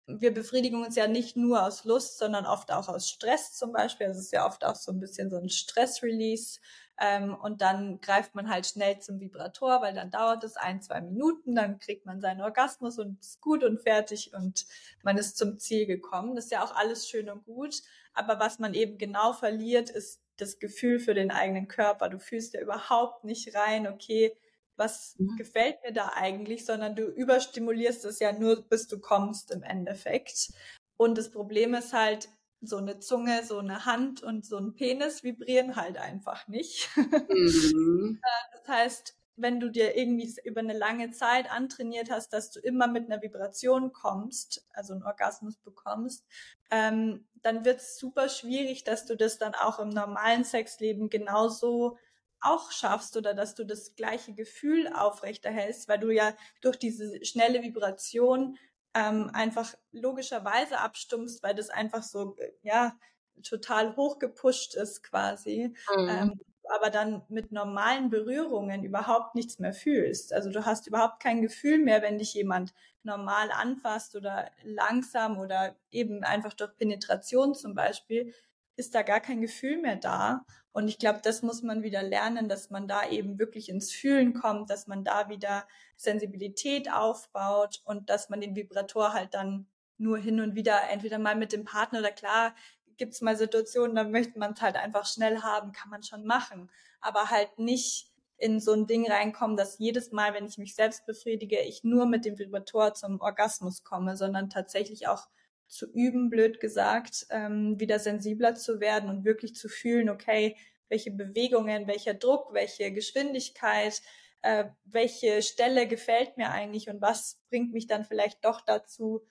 wir befriedigen uns ja nicht nur aus Lust, sondern oft auch aus Stress zum Beispiel. Also es ist ja oft auch so ein bisschen so ein Stress-Release. Ähm, und dann greift man halt schnell zum Vibrator, weil dann dauert es ein, zwei Minuten, dann kriegt man seinen Orgasmus und ist gut und fertig und man ist zum Ziel gekommen. Das ist ja auch alles schön und gut. Aber was man eben genau verliert, ist das Gefühl für den eigenen Körper. Du fühlst ja überhaupt nicht rein, okay, was mhm. gefällt mir da eigentlich, sondern du überstimulierst es ja nur, bis du kommst im Endeffekt. Und das Problem ist halt, so eine Zunge, so eine Hand und so ein Penis vibrieren halt einfach nicht. Mhm. Äh, das heißt, wenn du dir irgendwie über eine lange Zeit antrainiert hast, dass du immer mit einer Vibration kommst, also einen Orgasmus bekommst, ähm, dann wird es super schwierig, dass du das dann auch im normalen Sexleben genauso auch schaffst oder dass du das gleiche Gefühl aufrechterhältst, weil du ja durch diese schnelle Vibration ähm, einfach logischerweise abstumpfst, weil das einfach so, ja, total hochgepusht ist quasi. Mhm. Ähm, aber dann mit normalen Berührungen überhaupt nichts mehr fühlst. Also du hast überhaupt kein Gefühl mehr, wenn dich jemand normal anfasst oder langsam oder eben einfach durch Penetration zum Beispiel, ist da gar kein Gefühl mehr da. Und ich glaube, das muss man wieder lernen, dass man da eben wirklich ins Fühlen kommt, dass man da wieder Sensibilität aufbaut und dass man den Vibrator halt dann nur hin und wieder entweder mal mit dem Partner oder klar gibt es mal Situationen, da möchte man es halt einfach schnell haben, kann man schon machen, aber halt nicht in so ein Ding reinkommen, dass jedes Mal, wenn ich mich selbst befriedige, ich nur mit dem Vibrator zum Orgasmus komme, sondern tatsächlich auch zu üben, blöd gesagt, ähm, wieder sensibler zu werden und wirklich zu fühlen, okay, welche Bewegungen, welcher Druck, welche Geschwindigkeit, äh, welche Stelle gefällt mir eigentlich und was bringt mich dann vielleicht doch dazu,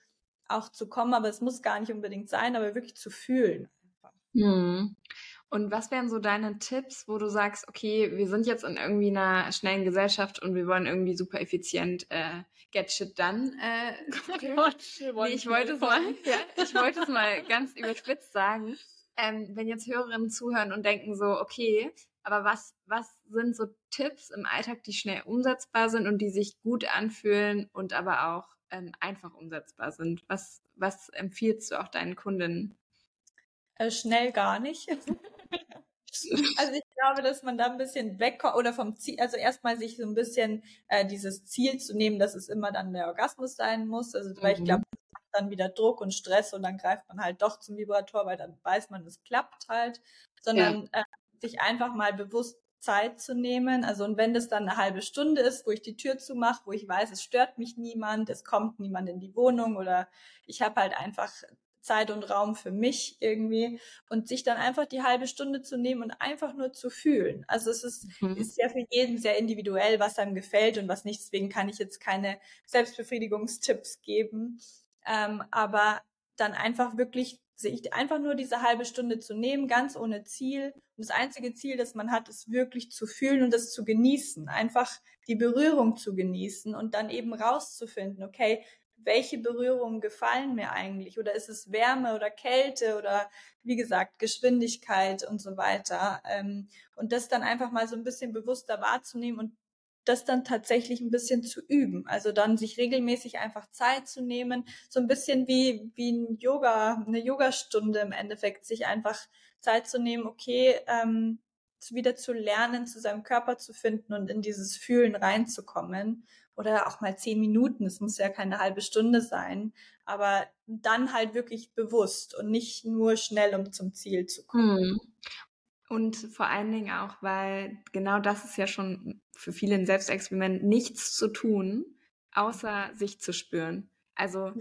auch zu kommen, aber es muss gar nicht unbedingt sein, aber wirklich zu fühlen. Hm. Und was wären so deine Tipps, wo du sagst, okay, wir sind jetzt in irgendwie einer schnellen Gesellschaft und wir wollen irgendwie super effizient äh, get shit done. Äh, nee, ich wollte es mal, ja, ich wollte es mal ganz überspitzt sagen. Ähm, wenn jetzt Hörerinnen zuhören und denken so, okay, aber was, was sind so Tipps im Alltag, die schnell umsetzbar sind und die sich gut anfühlen und aber auch ähm, einfach umsetzbar sind? Was, was empfiehlst du auch deinen Kundinnen? Äh, schnell gar nicht. Also ich glaube, dass man da ein bisschen wegkommt oder vom Ziel, also erstmal sich so ein bisschen äh, dieses Ziel zu nehmen, dass es immer dann der Orgasmus sein muss. Also weil mhm. ich glaube, dann wieder Druck und Stress und dann greift man halt doch zum Vibrator, weil dann weiß man, es klappt halt. Sondern ja. äh, sich einfach mal bewusst Zeit zu nehmen. Also und wenn das dann eine halbe Stunde ist, wo ich die Tür zumache, wo ich weiß, es stört mich niemand, es kommt niemand in die Wohnung oder ich habe halt einfach Zeit und Raum für mich irgendwie und sich dann einfach die halbe Stunde zu nehmen und einfach nur zu fühlen. Also es ist, mhm. ist ja für jeden sehr individuell, was einem gefällt und was nicht. Deswegen kann ich jetzt keine Selbstbefriedigungstipps geben. Ähm, aber dann einfach wirklich sich einfach nur diese halbe Stunde zu nehmen, ganz ohne Ziel. Und das einzige Ziel, das man hat, ist wirklich zu fühlen und das zu genießen. Einfach die Berührung zu genießen und dann eben rauszufinden, okay, welche Berührungen gefallen mir eigentlich? Oder ist es Wärme oder Kälte oder wie gesagt Geschwindigkeit und so weiter? Ähm, und das dann einfach mal so ein bisschen bewusster wahrzunehmen und das dann tatsächlich ein bisschen zu üben. Also dann sich regelmäßig einfach Zeit zu nehmen, so ein bisschen wie, wie ein Yoga, eine Yogastunde im Endeffekt, sich einfach Zeit zu nehmen, okay, ähm, wieder zu lernen, zu seinem Körper zu finden und in dieses Fühlen reinzukommen oder auch mal zehn Minuten. Es muss ja keine halbe Stunde sein, aber dann halt wirklich bewusst und nicht nur schnell, um zum Ziel zu kommen. Hm. Und vor allen Dingen auch, weil genau das ist ja schon für viele ein Selbstexperiment, nichts zu tun, außer sich zu spüren. Also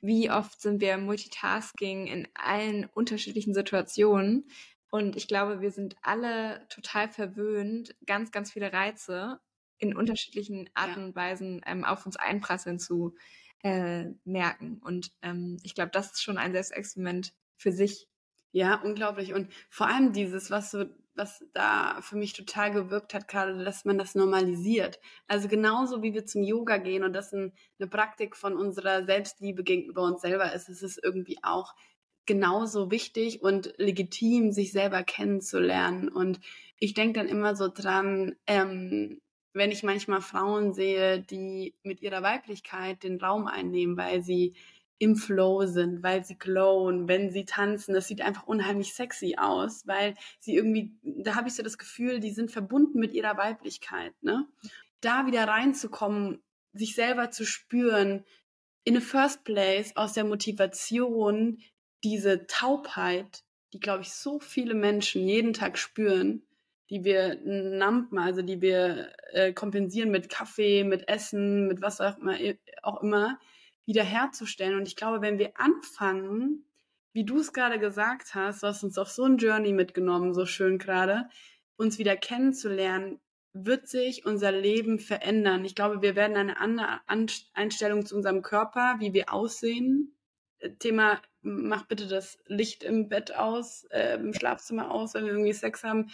wie oft sind wir Multitasking in allen unterschiedlichen Situationen. Und ich glaube, wir sind alle total verwöhnt, ganz, ganz viele Reize in unterschiedlichen Arten ja. und Weisen ähm, auf uns einprasseln zu äh, merken. Und ähm, ich glaube, das ist schon ein Selbstexperiment für sich. Ja, unglaublich. Und vor allem dieses, was so, was da für mich total gewirkt hat, gerade, dass man das normalisiert. Also genauso wie wir zum Yoga gehen und das ein, eine Praktik von unserer Selbstliebe gegenüber uns selber ist, ist es irgendwie auch genauso wichtig und legitim, sich selber kennenzulernen. Und ich denke dann immer so dran, ähm, wenn ich manchmal Frauen sehe, die mit ihrer Weiblichkeit den Raum einnehmen, weil sie im Flow sind, weil sie glowen, wenn sie tanzen, das sieht einfach unheimlich sexy aus, weil sie irgendwie, da habe ich so das Gefühl, die sind verbunden mit ihrer Weiblichkeit, ne? Da wieder reinzukommen, sich selber zu spüren, in the first place aus der Motivation, diese Taubheit, die, glaube ich, so viele Menschen jeden Tag spüren, die wir nampen, also die wir äh, kompensieren mit Kaffee, mit Essen, mit was auch immer, auch immer, wiederherzustellen. Und ich glaube, wenn wir anfangen, wie du es gerade gesagt hast, du hast uns auf so ein Journey mitgenommen, so schön gerade, uns wieder kennenzulernen, wird sich unser Leben verändern. Ich glaube, wir werden eine andere Einstellung zu unserem Körper, wie wir aussehen. Äh, Thema, mach bitte das Licht im Bett aus, äh, im Schlafzimmer aus, wenn wir irgendwie Sex haben,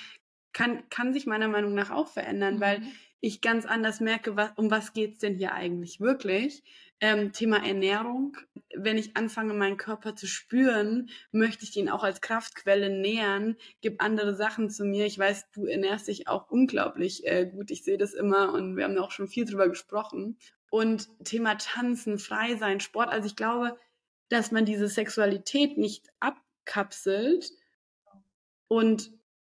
kann, kann sich meiner Meinung nach auch verändern, mhm. weil ich ganz anders merke, was, um was geht's denn hier eigentlich wirklich. Ähm, Thema Ernährung. Wenn ich anfange, meinen Körper zu spüren, möchte ich ihn auch als Kraftquelle nähern, gib andere Sachen zu mir. Ich weiß, du ernährst dich auch unglaublich äh, gut. Ich sehe das immer und wir haben auch schon viel drüber gesprochen. Und Thema Tanzen, frei sein, Sport. Also ich glaube, dass man diese Sexualität nicht abkapselt und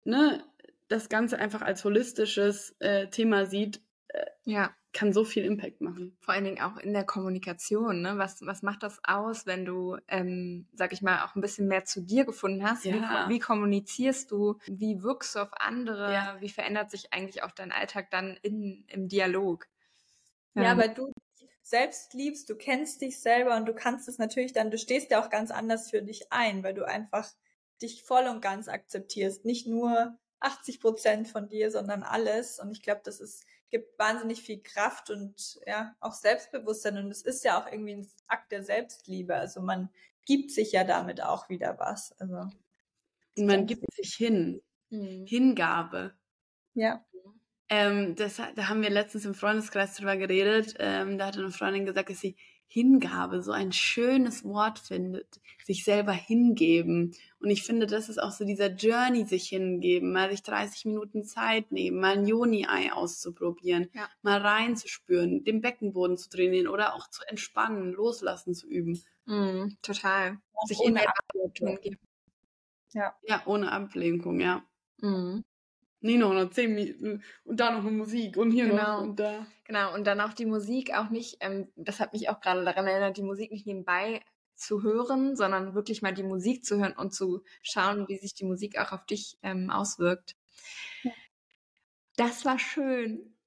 ne, das Ganze einfach als holistisches äh, Thema sieht, äh, ja. kann so viel Impact machen. Vor allen Dingen auch in der Kommunikation. Ne? Was, was macht das aus, wenn du, ähm, sag ich mal, auch ein bisschen mehr zu dir gefunden hast? Ja. Wie, wie, kommunizierst du? Wie wirkst du auf andere? Ja. Wie verändert sich eigentlich auch dein Alltag dann in, im Dialog? Ja, ja, weil du selbst liebst, du kennst dich selber und du kannst es natürlich dann, du stehst ja auch ganz anders für dich ein, weil du einfach dich voll und ganz akzeptierst. Nicht nur 80 Prozent von dir, sondern alles. Und ich glaube, das ist, gibt wahnsinnig viel Kraft und ja, auch Selbstbewusstsein. Und es ist ja auch irgendwie ein Akt der Selbstliebe. Also man gibt sich ja damit auch wieder was. Also. Und man gibt sich hin. Mhm. Hingabe. Ja. Ähm, das, da haben wir letztens im Freundeskreis drüber geredet. Ähm, da hatte eine Freundin gesagt, dass sie Hingabe so ein schönes Wort findet, sich selber hingeben. Und ich finde, das ist auch so dieser Journey, sich hingeben, mal sich 30 Minuten Zeit nehmen, mal ein Joni-Ei auszuprobieren, ja. mal reinzuspüren, den Beckenboden zu trainieren oder auch zu entspannen, loslassen zu üben. Mm, total. Sich ohne Ablenkung. Ja. ja, ohne Ablenkung, ja. Mm. Nee, noch, noch zehn Minuten und da noch eine Musik und hier genau. noch und da. Genau, und dann auch die Musik auch nicht, ähm, das hat mich auch gerade daran erinnert, die Musik nicht nebenbei zu hören, sondern wirklich mal die Musik zu hören und zu schauen, wie sich die Musik auch auf dich ähm, auswirkt. Ja. Das war schön.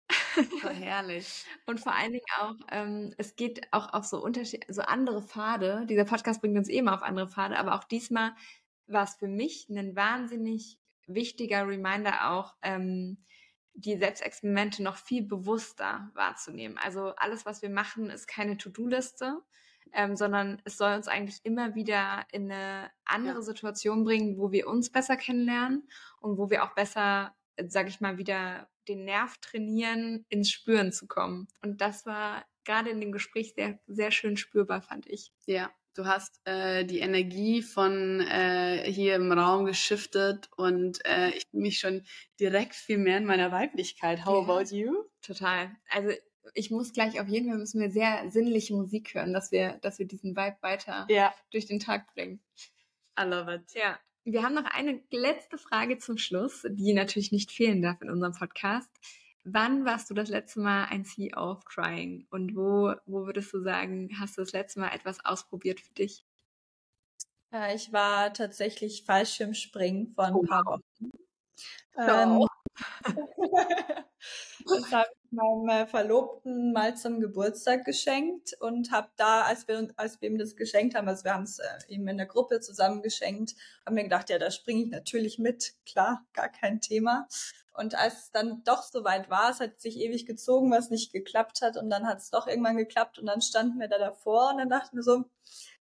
War herrlich. und vor allen Dingen auch, ähm, es geht auch auf so Unterschied, so andere Pfade. Dieser Podcast bringt uns eben eh auf andere Pfade, aber auch diesmal war es für mich ein wahnsinnig wichtiger Reminder auch, ähm, die Selbstexperimente noch viel bewusster wahrzunehmen. Also alles, was wir machen, ist keine To-Do-Liste, ähm, sondern es soll uns eigentlich immer wieder in eine andere ja. Situation bringen, wo wir uns besser kennenlernen und wo wir auch besser, sag ich mal, wieder den Nerv trainieren, ins Spüren zu kommen. Und das war gerade in dem Gespräch sehr, sehr schön spürbar, fand ich. Ja, Du hast äh, die Energie von äh, hier im Raum geschiftet und äh, ich mich schon direkt viel mehr in meiner Weiblichkeit. How ja. about you? Total. Also ich muss gleich auf jeden Fall müssen wir sehr sinnliche Musik hören, dass wir, dass wir diesen Vibe weiter ja. durch den Tag bringen. I love it. Ja. Wir haben noch eine letzte Frage zum Schluss, die natürlich nicht fehlen darf in unserem Podcast. Wann warst du das letzte Mal ein Sea of Crying? Und wo, wo würdest du sagen, hast du das letzte Mal etwas ausprobiert für dich? Äh, ich war tatsächlich Fallschirmspringen vor ein oh. paar Wochen. Ähm, das habe ich meinem äh, Verlobten mal zum Geburtstag geschenkt und habe da, als wir, als wir ihm das geschenkt haben, also wir haben es äh, ihm in der Gruppe zusammen geschenkt, haben wir gedacht, ja, da springe ich natürlich mit, klar, gar kein Thema. Und als es dann doch soweit war, es hat sich ewig gezogen, was nicht geklappt hat. Und dann hat es doch irgendwann geklappt. Und dann standen wir da davor und dann dachten wir so,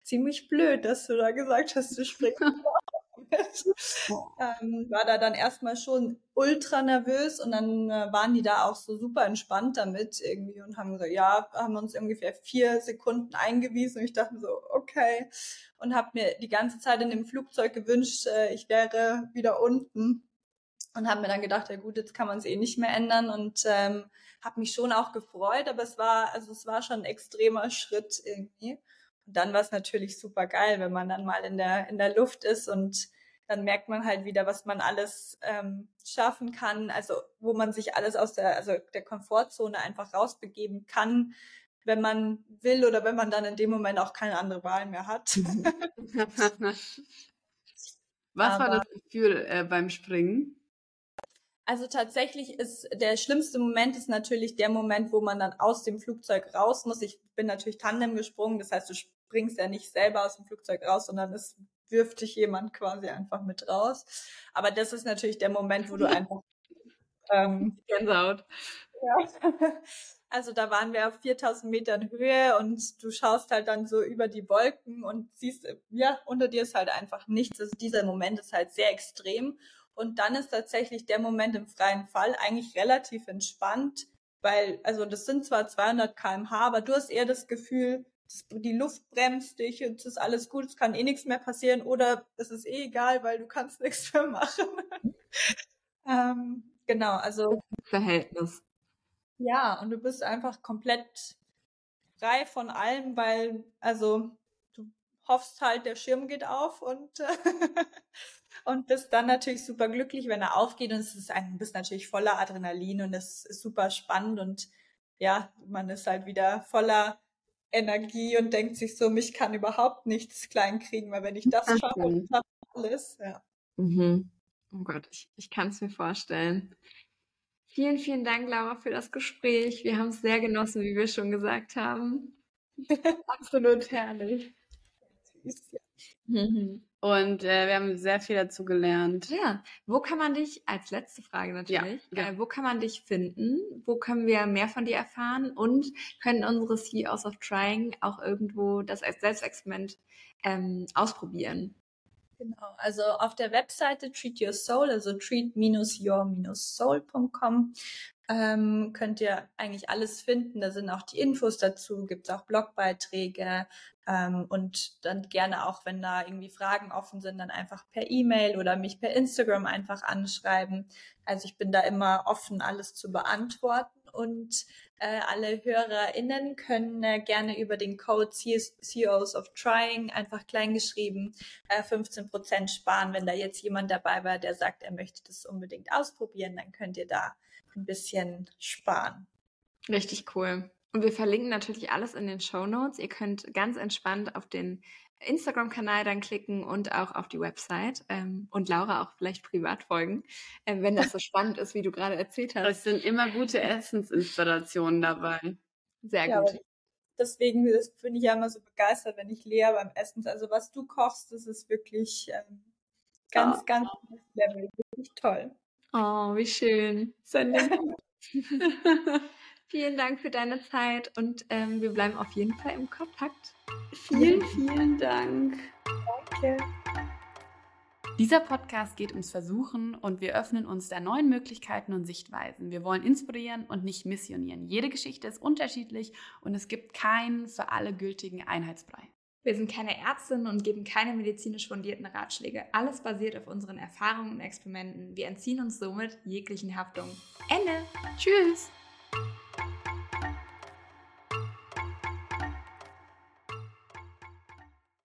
ziemlich blöd, dass du da gesagt hast, du springst. ähm, war da dann erstmal schon ultra nervös und dann äh, waren die da auch so super entspannt damit irgendwie und haben gesagt, ja, haben uns ungefähr vier Sekunden eingewiesen und ich dachte so, okay. Und habe mir die ganze Zeit in dem Flugzeug gewünscht, äh, ich wäre wieder unten. Und habe mir dann gedacht, ja gut, jetzt kann man es eh nicht mehr ändern und ähm, habe mich schon auch gefreut, aber es war, also es war schon ein extremer Schritt irgendwie. Dann war es natürlich super geil, wenn man dann mal in der in der Luft ist und dann merkt man halt wieder, was man alles ähm, schaffen kann, also wo man sich alles aus der also der Komfortzone einfach rausbegeben kann, wenn man will oder wenn man dann in dem Moment auch keine andere Wahl mehr hat. was aber, war das Gefühl äh, beim Springen? Also tatsächlich ist der schlimmste Moment ist natürlich der Moment, wo man dann aus dem Flugzeug raus muss. Ich bin natürlich Tandem gesprungen, das heißt, du springst ja nicht selber aus dem Flugzeug raus, sondern es wirft dich jemand quasi einfach mit raus. Aber das ist natürlich der Moment, wo du einfach ähm, Gänsehaut. Ja. Also da waren wir auf 4000 Metern Höhe und du schaust halt dann so über die Wolken und siehst, ja, unter dir ist halt einfach nichts. Also dieser Moment ist halt sehr extrem und dann ist tatsächlich der Moment im freien Fall eigentlich relativ entspannt, weil, also das sind zwar 200 kmh, aber du hast eher das Gefühl, die Luft bremst dich und es ist alles gut, es kann eh nichts mehr passieren oder es ist eh egal, weil du kannst nichts mehr machen. ähm, genau, also Verhältnis. Ja, und du bist einfach komplett frei von allem, weil also du hoffst halt, der Schirm geht auf und und bist dann natürlich super glücklich, wenn er aufgeht und es ist ein, bist natürlich voller Adrenalin und es ist super spannend und ja, man ist halt wieder voller Energie und denkt sich so, mich kann überhaupt nichts klein kriegen, weil wenn ich das schaffe, schaffe ich alles. Ja. Mhm. Oh Gott, ich, ich kann es mir vorstellen. Vielen, vielen Dank, Laura, für das Gespräch. Wir haben es sehr genossen, wie wir schon gesagt haben. Absolut herrlich. Süß, ja. Mhm. Und äh, wir haben sehr viel dazu gelernt. Ja, wo kann man dich, als letzte Frage natürlich, ja, ja. Äh, wo kann man dich finden? Wo können wir mehr von dir erfahren? Und können unsere CEOs of Trying auch irgendwo das als Selbstexperiment ähm, ausprobieren? Genau, also auf der Webseite Treat Your Soul, also treat-your-soul.com, ähm, könnt ihr eigentlich alles finden. Da sind auch die Infos dazu, gibt es auch Blogbeiträge ähm, und dann gerne auch, wenn da irgendwie Fragen offen sind, dann einfach per E-Mail oder mich per Instagram einfach anschreiben. Also ich bin da immer offen, alles zu beantworten und äh, alle HörerInnen können äh, gerne über den Code CEOs of Trying einfach kleingeschrieben äh, 15% sparen. Wenn da jetzt jemand dabei war, der sagt, er möchte das unbedingt ausprobieren, dann könnt ihr da ein bisschen sparen. Richtig cool. Und wir verlinken natürlich alles in den Show Notes. Ihr könnt ganz entspannt auf den Instagram-Kanal dann klicken und auch auf die Website ähm, und Laura auch vielleicht privat folgen, äh, wenn das so spannend ist, wie du gerade erzählt hast. Es sind immer gute Essensinspirationen dabei. Sehr ja, gut. Deswegen bin ich ja immer so begeistert, wenn ich Lea beim Essen. Also was du kochst, das ist wirklich ähm, ganz, oh. ganz Level. Wirklich toll. Oh, wie schön. Nett. Vielen Dank für deine Zeit und ähm, wir bleiben auf jeden Fall im Kontakt. Vielen, vielen Dank. Danke. Dieser Podcast geht ums Versuchen und wir öffnen uns der neuen Möglichkeiten und Sichtweisen. Wir wollen inspirieren und nicht missionieren. Jede Geschichte ist unterschiedlich und es gibt keinen für alle gültigen Einheitsbrei. Wir sind keine Ärztinnen und geben keine medizinisch fundierten Ratschläge. Alles basiert auf unseren Erfahrungen und Experimenten. Wir entziehen uns somit jeglichen Haftung. Ende. Tschüss.